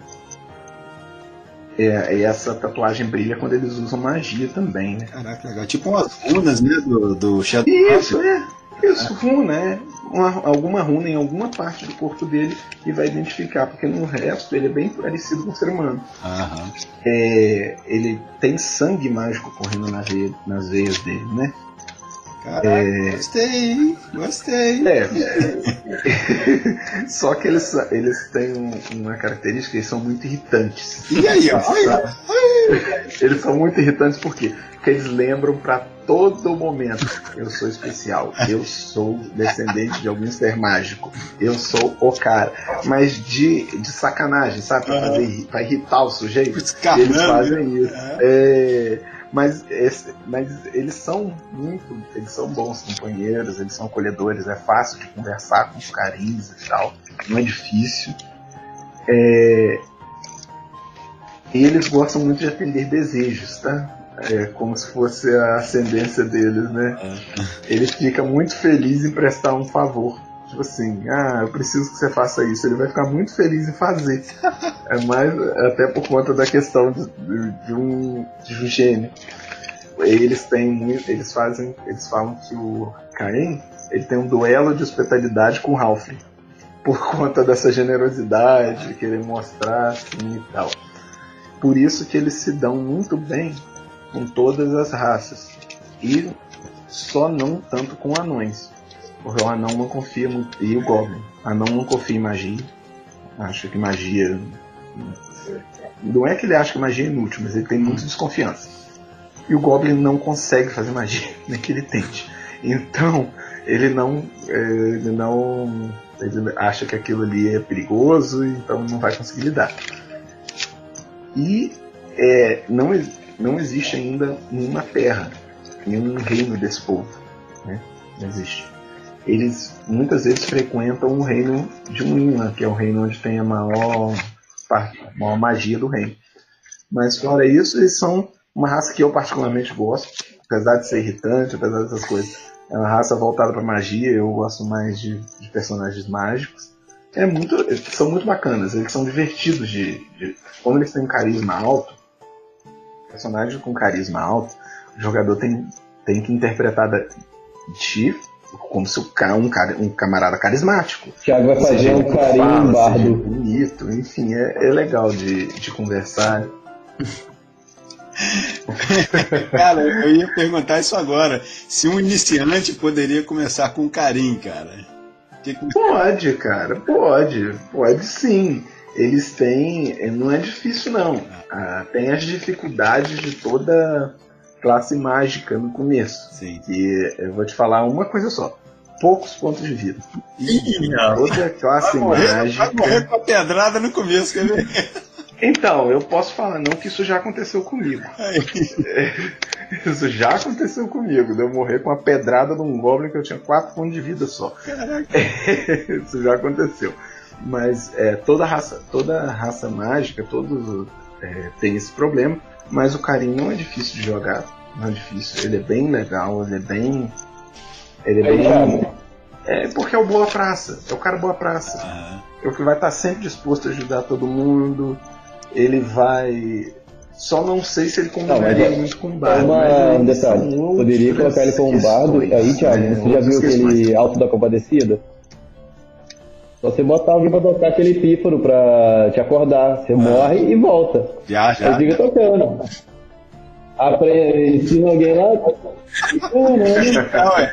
É, e essa tatuagem brilha quando eles usam magia também, né? caraca, legal. Tipo umas runas, né? Do, do Shadow Isso, é. Isso, runa, é. Uma, alguma runa em alguma parte do corpo dele e vai identificar, porque no resto ele é bem parecido com o ser humano. Aham. É, ele tem sangue mágico correndo na veia- nas veias dele, né? Caraca, É. gostei, hein? Gostei. É. Só que eles, eles têm um- uma característica, eles são muito irritantes. E aí, ó? Eles são muito irritantes por quê? Porque eles lembram pra todo momento: eu sou especial, eu sou descendente de algum ser mágico, eu sou o cara. Mas de, de sacanagem, sabe? Pra, fazer, pra irritar o sujeito. Eles fazem isso. É, mas, esse- mas eles são muito, eles são bons companheiros, eles são acolhedores, é fácil de conversar com os carinhos e tal, não é difícil. É, e eles gostam muito de atender desejos, tá? É como se fosse a ascendência deles, né? Ele fica muito feliz em prestar um favor. Tipo assim, ah, eu preciso que você faça isso. Ele vai ficar muito feliz em fazer. É mais até por conta da questão de, de- de um, de um gênio. Eles têm muito, eles fazem, eles falam que o Caim, ele tem um duelo de hospitalidade com o Ralph. Por conta dessa generosidade, de querer mostrar assim e tal. Por isso que eles se dão muito bem com todas as raças. E só não tanto com anões. Porque o anão não confia muito. E o Goblin. Anão não confia em magia. Acha que magia. Não é que ele acha que magia é inútil, mas ele tem muita desconfiança. E o Goblin não consegue fazer magia, nem que ele tente. Então, ele não. é, Ele não. Ele acha que aquilo ali é perigoso, então não vai conseguir lidar. E é, não, não existe ainda nenhuma terra, nenhum reino desse povo. Né? Não existe. Eles muitas vezes frequentam o reino de Unina, que é o reino onde tem a maior, par- maior magia do reino. Mas fora isso, eles são uma raça que eu particularmente gosto, apesar de ser irritante, apesar dessas coisas. É uma raça voltada para magia, eu gosto mais de, de personagens mágicos. É muito, são muito bacanas, eles são divertidos de, de como eles têm um carisma alto, personagem com carisma alto, o jogador tem, tem que interpretar de como se o cara um, cara, um camarada carismático. Thiago vai fazer um carinho fala, bonito, enfim, é, é legal de, de conversar. Cara, eu ia perguntar isso agora. Se um iniciante poderia começar com carinho, cara. Que que- Pode, cara, pode, pode sim. Eles têm, eh, não é difícil não. Ah, tem as dificuldades de toda classe mágica no começo. Sim. Que eu vou te falar uma coisa só. Poucos pontos de vida. Não. Toda classe Vai morrer, vai mágica. morrer com a pedrada no começo, quer ver? Então, eu posso falar não que isso já aconteceu comigo. Aí, Isso já aconteceu comigo, de eu morrer com a pedrada de um Goblin que eu tinha 4 pontos de vida só. Isso já aconteceu. Mas é, toda raça, toda raça mágica, todos é, tem esse problema. Mas o carinho não é difícil de jogar. Não é difícil. Ele é bem legal, ele é bem. Ele é Aí, bem. É porque é o boa praça. É o cara boa praça. É o que vai estar sempre disposto a ajudar todo mundo. Ele vai. Só não sei se ele combinaria mas é- muito com o bardo. uma, mas um detalhe, poderia colocar ele como um bardo. Aí, Thiago, né? você já viu aquele Alto da Compadecida? Só você botar alguém pra tocar aquele pífaro pra te acordar. Você morre e volta. Já, Aí já. fica tocando. Apre... Ensina alguém lá. Ah,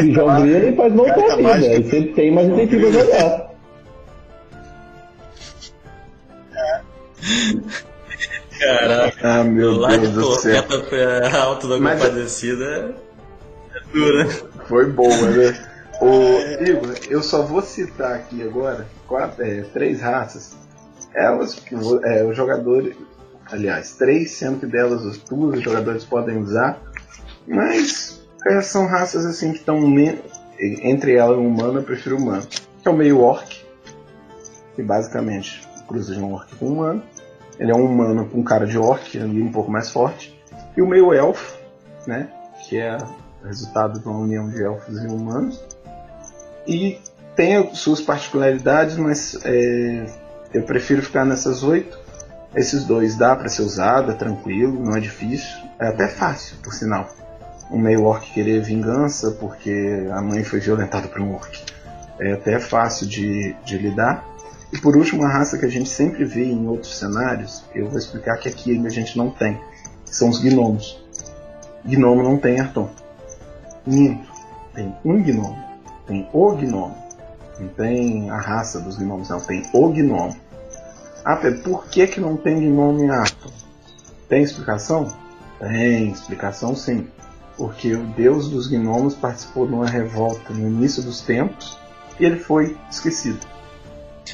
do João Grilo e faz voltar a vida. Aí sempre tem mais um tempinho pra jogar. Caraca, Ah, meu lá de Deus do céu. pra alto da compadecida é, é dura. Foi boa, né? Ô, Igor, eu só vou citar aqui agora quatro, é, três raças. Elas, é, os jogadores, aliás, três, sendo que delas os duas os jogadores podem usar, mas é, são raças assim que estão entre ela e o humano, eu prefiro o humano. Que é o meio orc, que basicamente cruza de um orc com um humano. Ele é um humano com cara de orc, ali um pouco mais forte. E o meio elfo, né? Que é resultado de uma união de elfos e humanos. E tem as suas particularidades, mas é, eu prefiro ficar nessas oito. Esses dois dá para ser usado, é tranquilo, não é difícil, é até fácil, por sinal. Um meio orc querer vingança porque a mãe foi violentada por um orc. É até fácil de, de lidar. E por último, uma raça que a gente sempre vê em outros cenários, eu vou explicar que aqui ainda a gente não tem, são os gnomos. Gnomo não tem Arton. Minto. Tem um gnomo. Tem o gnomo. Não tem a raça dos gnomos, não. Tem o gnomo. Ah, por que, que não tem gnomo em Arton? Tem explicação? Tem explicação sim. Porque o deus dos gnomos participou de uma revolta no início dos tempos e ele foi esquecido.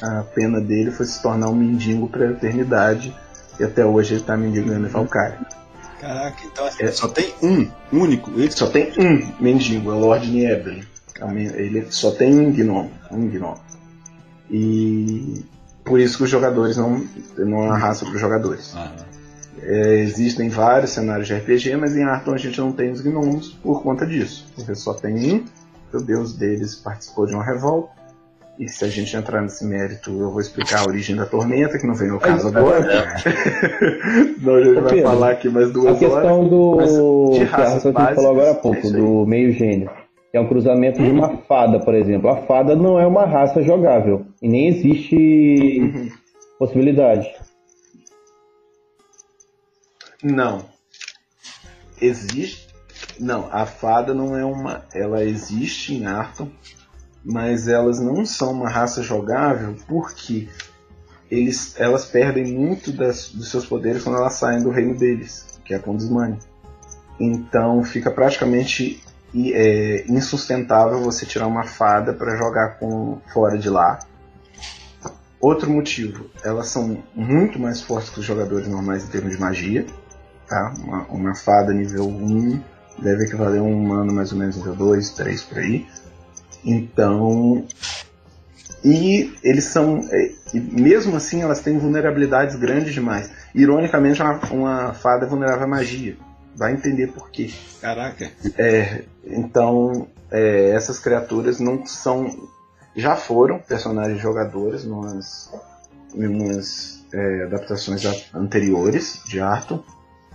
A pena dele foi se tornar um mendigo para a eternidade e até hoje ele está mendigando em Valkyrie. Caraca, então assim, só tem um, único. Ele Só tem um mendigo, é o Lord Nieblen. Ele só tem um gnomo, um gnomo. E por isso que os jogadores não não há raça para os jogadores. Ah, É, existem vários cenários de RPG, mas em Arton a gente não tem os gnomos por conta disso. Porque só tem um, que o deus deles participou de uma revolta. E se a gente entrar nesse mérito, eu vou explicar a origem da tormenta, que não vem no caso agora. Senão a gente Ô, vai Pedro, falar aqui mais A duas horas. questão do. Mas de que a básicas, falou agora há é pouco, aí. do meio gênio. É um cruzamento de uma fada, por exemplo. A fada não é uma raça jogável. E nem existe possibilidade. Não. Existe. Não, a fada não é uma. Ela existe em Arton, mas elas não são uma raça jogável porque eles, elas perdem muito das, dos seus poderes quando elas saem do reino deles, que é a. Então fica praticamente é, insustentável você tirar uma fada para jogar com fora de lá. Outro motivo, elas são muito mais fortes que os jogadores normais em termos de magia. Tá? Uma, uma fada nível 1 deve equivaler a um humano mais ou menos nível 2, 3 por aí. Então. E eles são. É, e mesmo assim, elas têm vulnerabilidades grandes demais. Ironicamente, uma, uma fada é vulnerável à magia. Vai entender por quê. Caraca. É, então, é, essas criaturas não são. Já foram personagens jogadores numas, em umas é, adaptações anteriores de Arthur,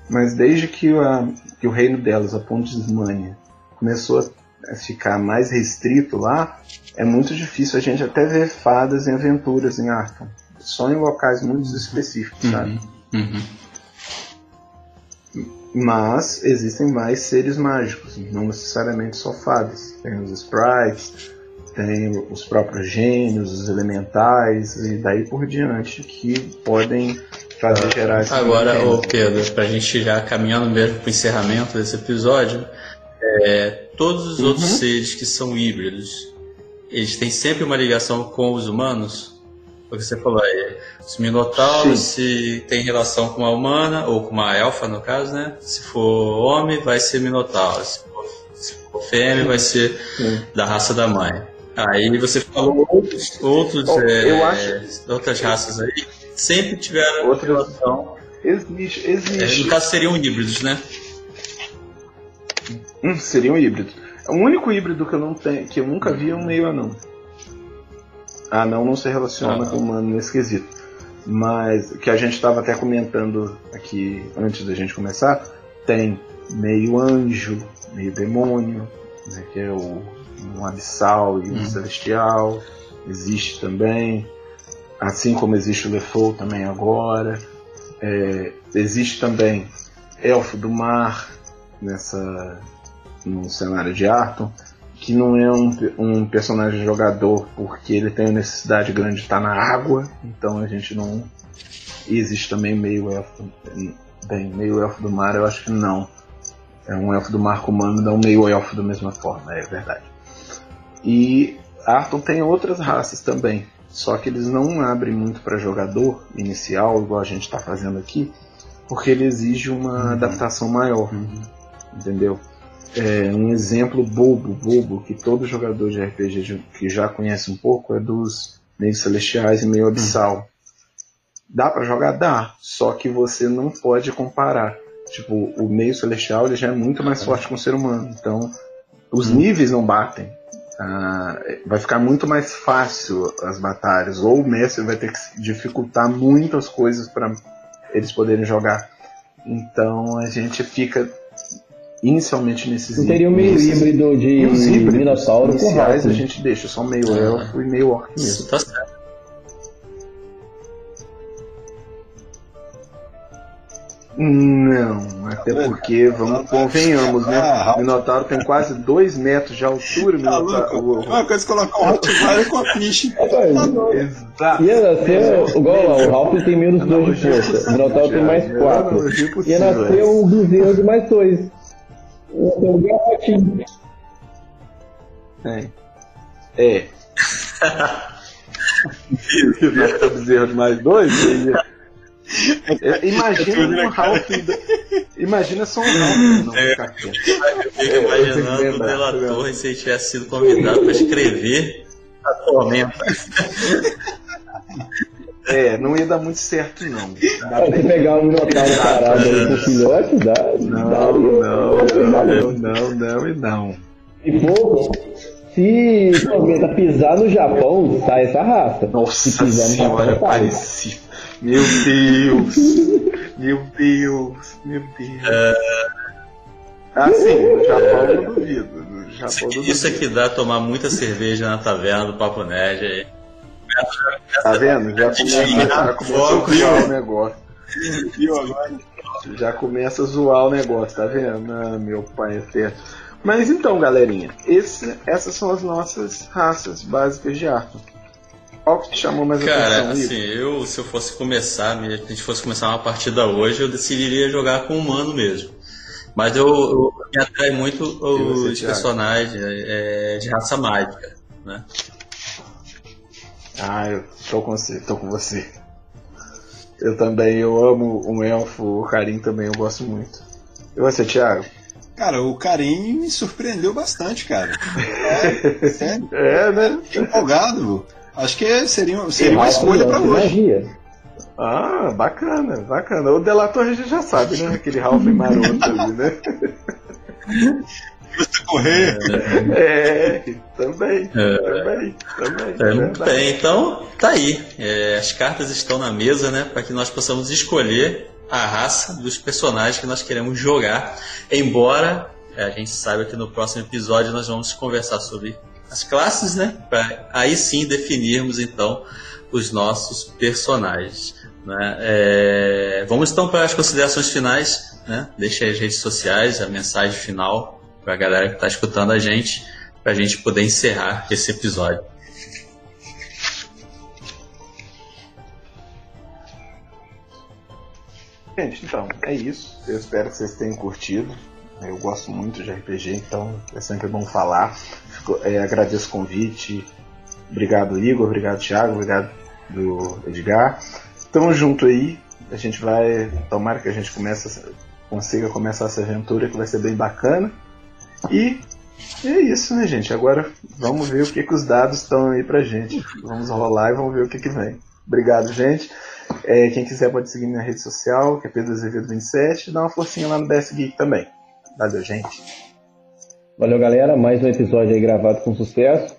mas desde que, a, que o reino delas, a Pontismania, começou a ficar mais restrito lá, é muito difícil a gente até ver fadas em aventuras em Arkham. Só em locais muito específicos, uhum. sabe? Uhum. Mas existem mais seres mágicos, não necessariamente só fadas. Tem os sprites, tem os próprios gênios, os elementais e daí por diante que podem fazer gerar esse Agora, ô Pedro, pra gente já caminhando mesmo pro encerramento desse episódio, é, todos os uhum. outros seres que são híbridos, eles têm sempre uma ligação com os humanos? Porque você falou aí, os minotauros se tem relação com uma humana, ou com uma elfa no caso, né? Se for homem, vai ser minotauro. Se for, se for fêmea, vai ser Sim. da raça da mãe. Aí você falou outros, outros é, acho... outras raças aí, sempre tiveram outra relação. Existe, existe. É, no caso seriam híbridos, né? Hum, seriam híbridos. O único híbrido que eu não tenho, que eu nunca vi é um meio anão. Anão não se relaciona ah, com humano nesse quesito. Mas que a gente estava até comentando aqui antes da gente começar, tem meio anjo, meio demônio, né, que é o um abissal e um hum. celestial. Existe também. Assim como existe o Lefou também agora. É, existe também Elfo do Mar nessa no cenário de Arton, que não é um, um personagem jogador porque ele tem necessidade grande de estar na água, então a gente não. E existe também meio elfo. Bem, meio elfo do mar eu acho que não. É um elfo do mar humano, não meio elfo da mesma forma, é verdade. E Arton tem outras raças também, só que eles não abrem muito para jogador inicial, igual a gente está fazendo aqui, porque ele exige uma uhum. adaptação maior, uhum. entendeu? É, um exemplo bobo, bobo, que todo jogador de RPG que já conhece um pouco é dos meios celestiais e meio abissal. Uhum. Dá para jogar? Dá, só que você não pode comparar. Tipo, o meio celestial ele já é muito mais forte que o ser humano, então os uhum. níveis não batem. Ah, vai ficar muito mais fácil as batalhas, ou o mestre vai ter que dificultar muitas coisas para eles poderem jogar. Então a gente fica inicialmente nesses teria um meio nesses, híbrido de Minotauro com raça. a gente deixa só meio ah, elfo e meio orc mesmo. Isso tá certo. Não, até porque, vamos, convenhamos, né? Ah, o Minotauro tem quase 2 metros de altura. Tá Minotauro. Uma coisa colocar um Rottweiler com a ficha. Exato. Ia nascer, igual o Ralph tem menos 2 de força, o Minotauro tem mais 4. Ia nascer um Guzinho de mais 2. Um garrotinho. É. É. Nasceu bezerro de mais 2? É, imagina um Ralph. Imagina só um Ralph. É, eu fico imaginando o delator se ele tivesse sido convidado para escrever a tormenta. É, não ia dar muito certo, não. Dá pra pegar um Minotauro parado aí pro filhote, dá? Não, não, não, não, não, e não. E pouco, se Tormenta pisar no Japão, sai essa raça. Nossa se pisar no Japão, senhora, parecido. Meu Deus! meu Deus! Meu Deus! É... Ah, sim, no Japão eu não duvido. No Japão, isso, aqui, isso aqui dá tomar muita cerveja na taverna do Papo Nerd aí. Tá vendo? Já começou, já começou a criar o negócio. Viu agora? Já começa a zoar o negócio, tá vendo? Ah, meu pai é certo. Mas então, galerinha, esse, essas são as nossas raças básicas de Arthur. Qual que te chamou mais Cara, atenção? assim, eu, se eu fosse começar, se a gente fosse começar uma partida hoje, eu decidiria jogar com humano mesmo. Mas eu, eu me atrai muito os personagens é, de raça mágica, né? Ah, eu tô com você, tô com você. Eu também, eu amo um elfo, o Karim também eu gosto muito. E você, Thiago? Cara, o Karim me surpreendeu bastante, cara. É, sério, É, né? fiquei empolgado. Acho que seria, seria uma escolha pra Ralph hoje. Magia. Ah, bacana, bacana. O Delator a gente já sabe, né? Aquele Ralph maroto ali, né? Correr. É, também, É. também, também. É, muito verdade. bem, então tá aí. É, as cartas estão na mesa, né? Para que nós possamos escolher a raça dos personagens que nós queremos jogar. Embora é, a gente saiba que no próximo episódio nós vamos conversar sobre as classes, né? Para aí sim definirmos então os nossos personagens. Né? É, vamos então para as considerações finais. Né? Deixa aí as redes sociais, a mensagem final para a galera que está escutando a gente, para a gente poder encerrar esse episódio. Gente, então, é isso. Eu espero que vocês tenham curtido. Eu gosto muito de RPG, então é sempre bom falar. Fico- é, agradeço o convite. Obrigado, Igor. Obrigado, Thiago. Obrigado, do Edgar. Tamo junto aí. A gente vai. Tomara que a gente comece, consiga começar essa aventura que vai ser bem bacana. E é isso, né, gente? Agora vamos ver o que, que os dados estão aí pra gente. Vamos rolar e vamos ver o que, que vem. Obrigado, gente. É, quem quiser pode seguir minha rede social, que é Pedro Azevedo 27, e dá uma forcinha lá no DS Geek também. Valeu, gente. Valeu, galera. Mais um episódio aí gravado com sucesso.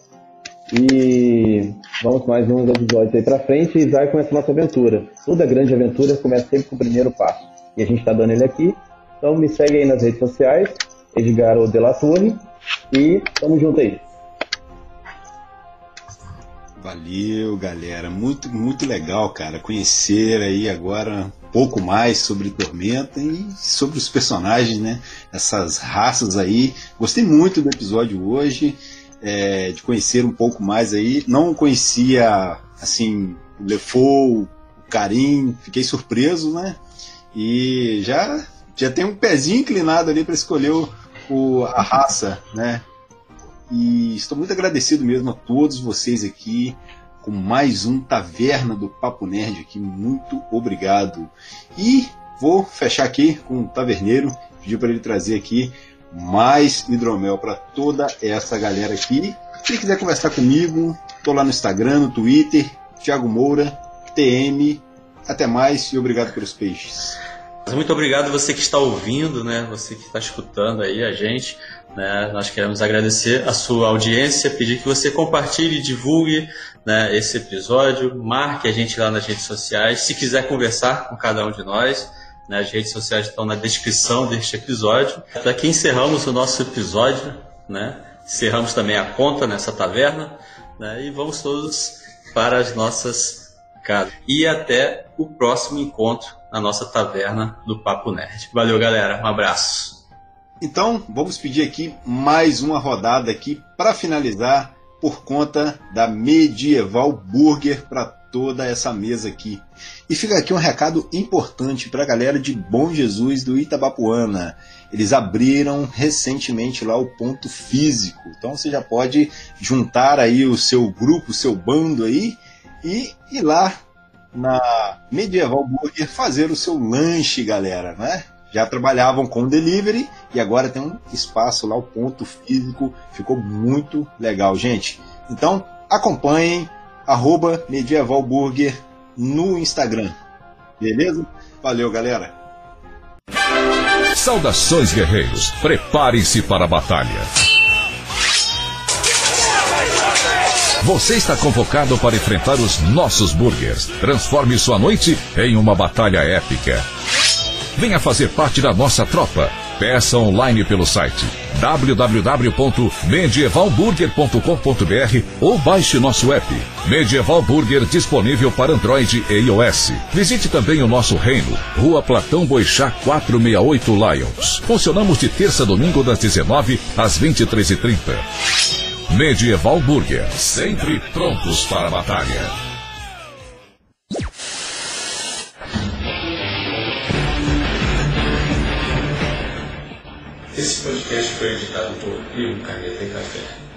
E vamos mais uns episódios aí pra frente e vai começar a nossa aventura. Toda grande aventura começa sempre com o primeiro passo. E a gente tá dando ele aqui. Então me segue aí nas redes sociais, Edgar de Torre. E tamo junto aí. Valeu, galera. Muito, muito legal, cara. Conhecer aí agora um pouco mais sobre Tormenta e sobre os personagens, né? Essas raças aí. Gostei muito do episódio hoje, é, de conhecer um pouco mais aí. Não conhecia, assim, o Lefou, o Karim. Fiquei surpreso, né? E já, já tem um pezinho inclinado ali para escolher o, o- a raça, né? E estou muito agradecido mesmo a todos vocês aqui com mais um Taverna do Papo Nerd aqui. Muito obrigado. E vou fechar aqui com o Taverneiro, pedir para ele trazer aqui mais hidromel para toda essa galera aqui. Se quiser conversar comigo, estou lá no Instagram, no Twitter, Thiago Moura, TM. Até mais e obrigado pelos peixes. Muito obrigado você que está ouvindo, né? Você que está escutando aí a gente. Né? Nós queremos agradecer a sua audiência, pedir que você compartilhe, divulgue né, esse episódio, marque a gente lá nas redes sociais. Se quiser conversar com cada um de nós, né, as redes sociais estão na descrição deste episódio. Daqui encerramos o nosso episódio, né? Encerramos também a conta nessa taverna, né? E vamos todos para as nossas casas. E até o próximo encontro na nossa taverna do Papo Nerd. Valeu, galera. Um abraço. Então, vamos pedir aqui mais uma rodada aqui para finalizar por conta da Medieval Burger para toda essa mesa aqui. E fica aqui um recado importante para a galera de Bom Jesus do Itabapuana. Eles abriram recentemente lá o ponto físico. Então você já pode juntar aí o seu grupo, o seu bando aí e ir lá na Medieval Burger fazer o seu lanche, galera, né? Já trabalhavam com delivery e agora tem um espaço lá, o ponto físico. Ficou muito legal, gente. Então acompanhem arroba Medieval Burger no Instagram. Beleza? Valeu, galera. Saudações, guerreiros. Preparem-se para a batalha. Você está convocado para enfrentar os nossos burgers. Transforme sua noite em uma batalha épica. Venha fazer parte da nossa tropa. Peça online pelo site www.medievalburger.com.br ou baixe nosso app. Medieval Burger disponível para Android e iOS. Visite também o nosso reino, Rua Platão Boixá 468 Lions. Funcionamos de terça a domingo das 19 às 23h30. Medieval Burger, sempre prontos para a batalha. Esse podcast foi editado por Rio Caneta e Café.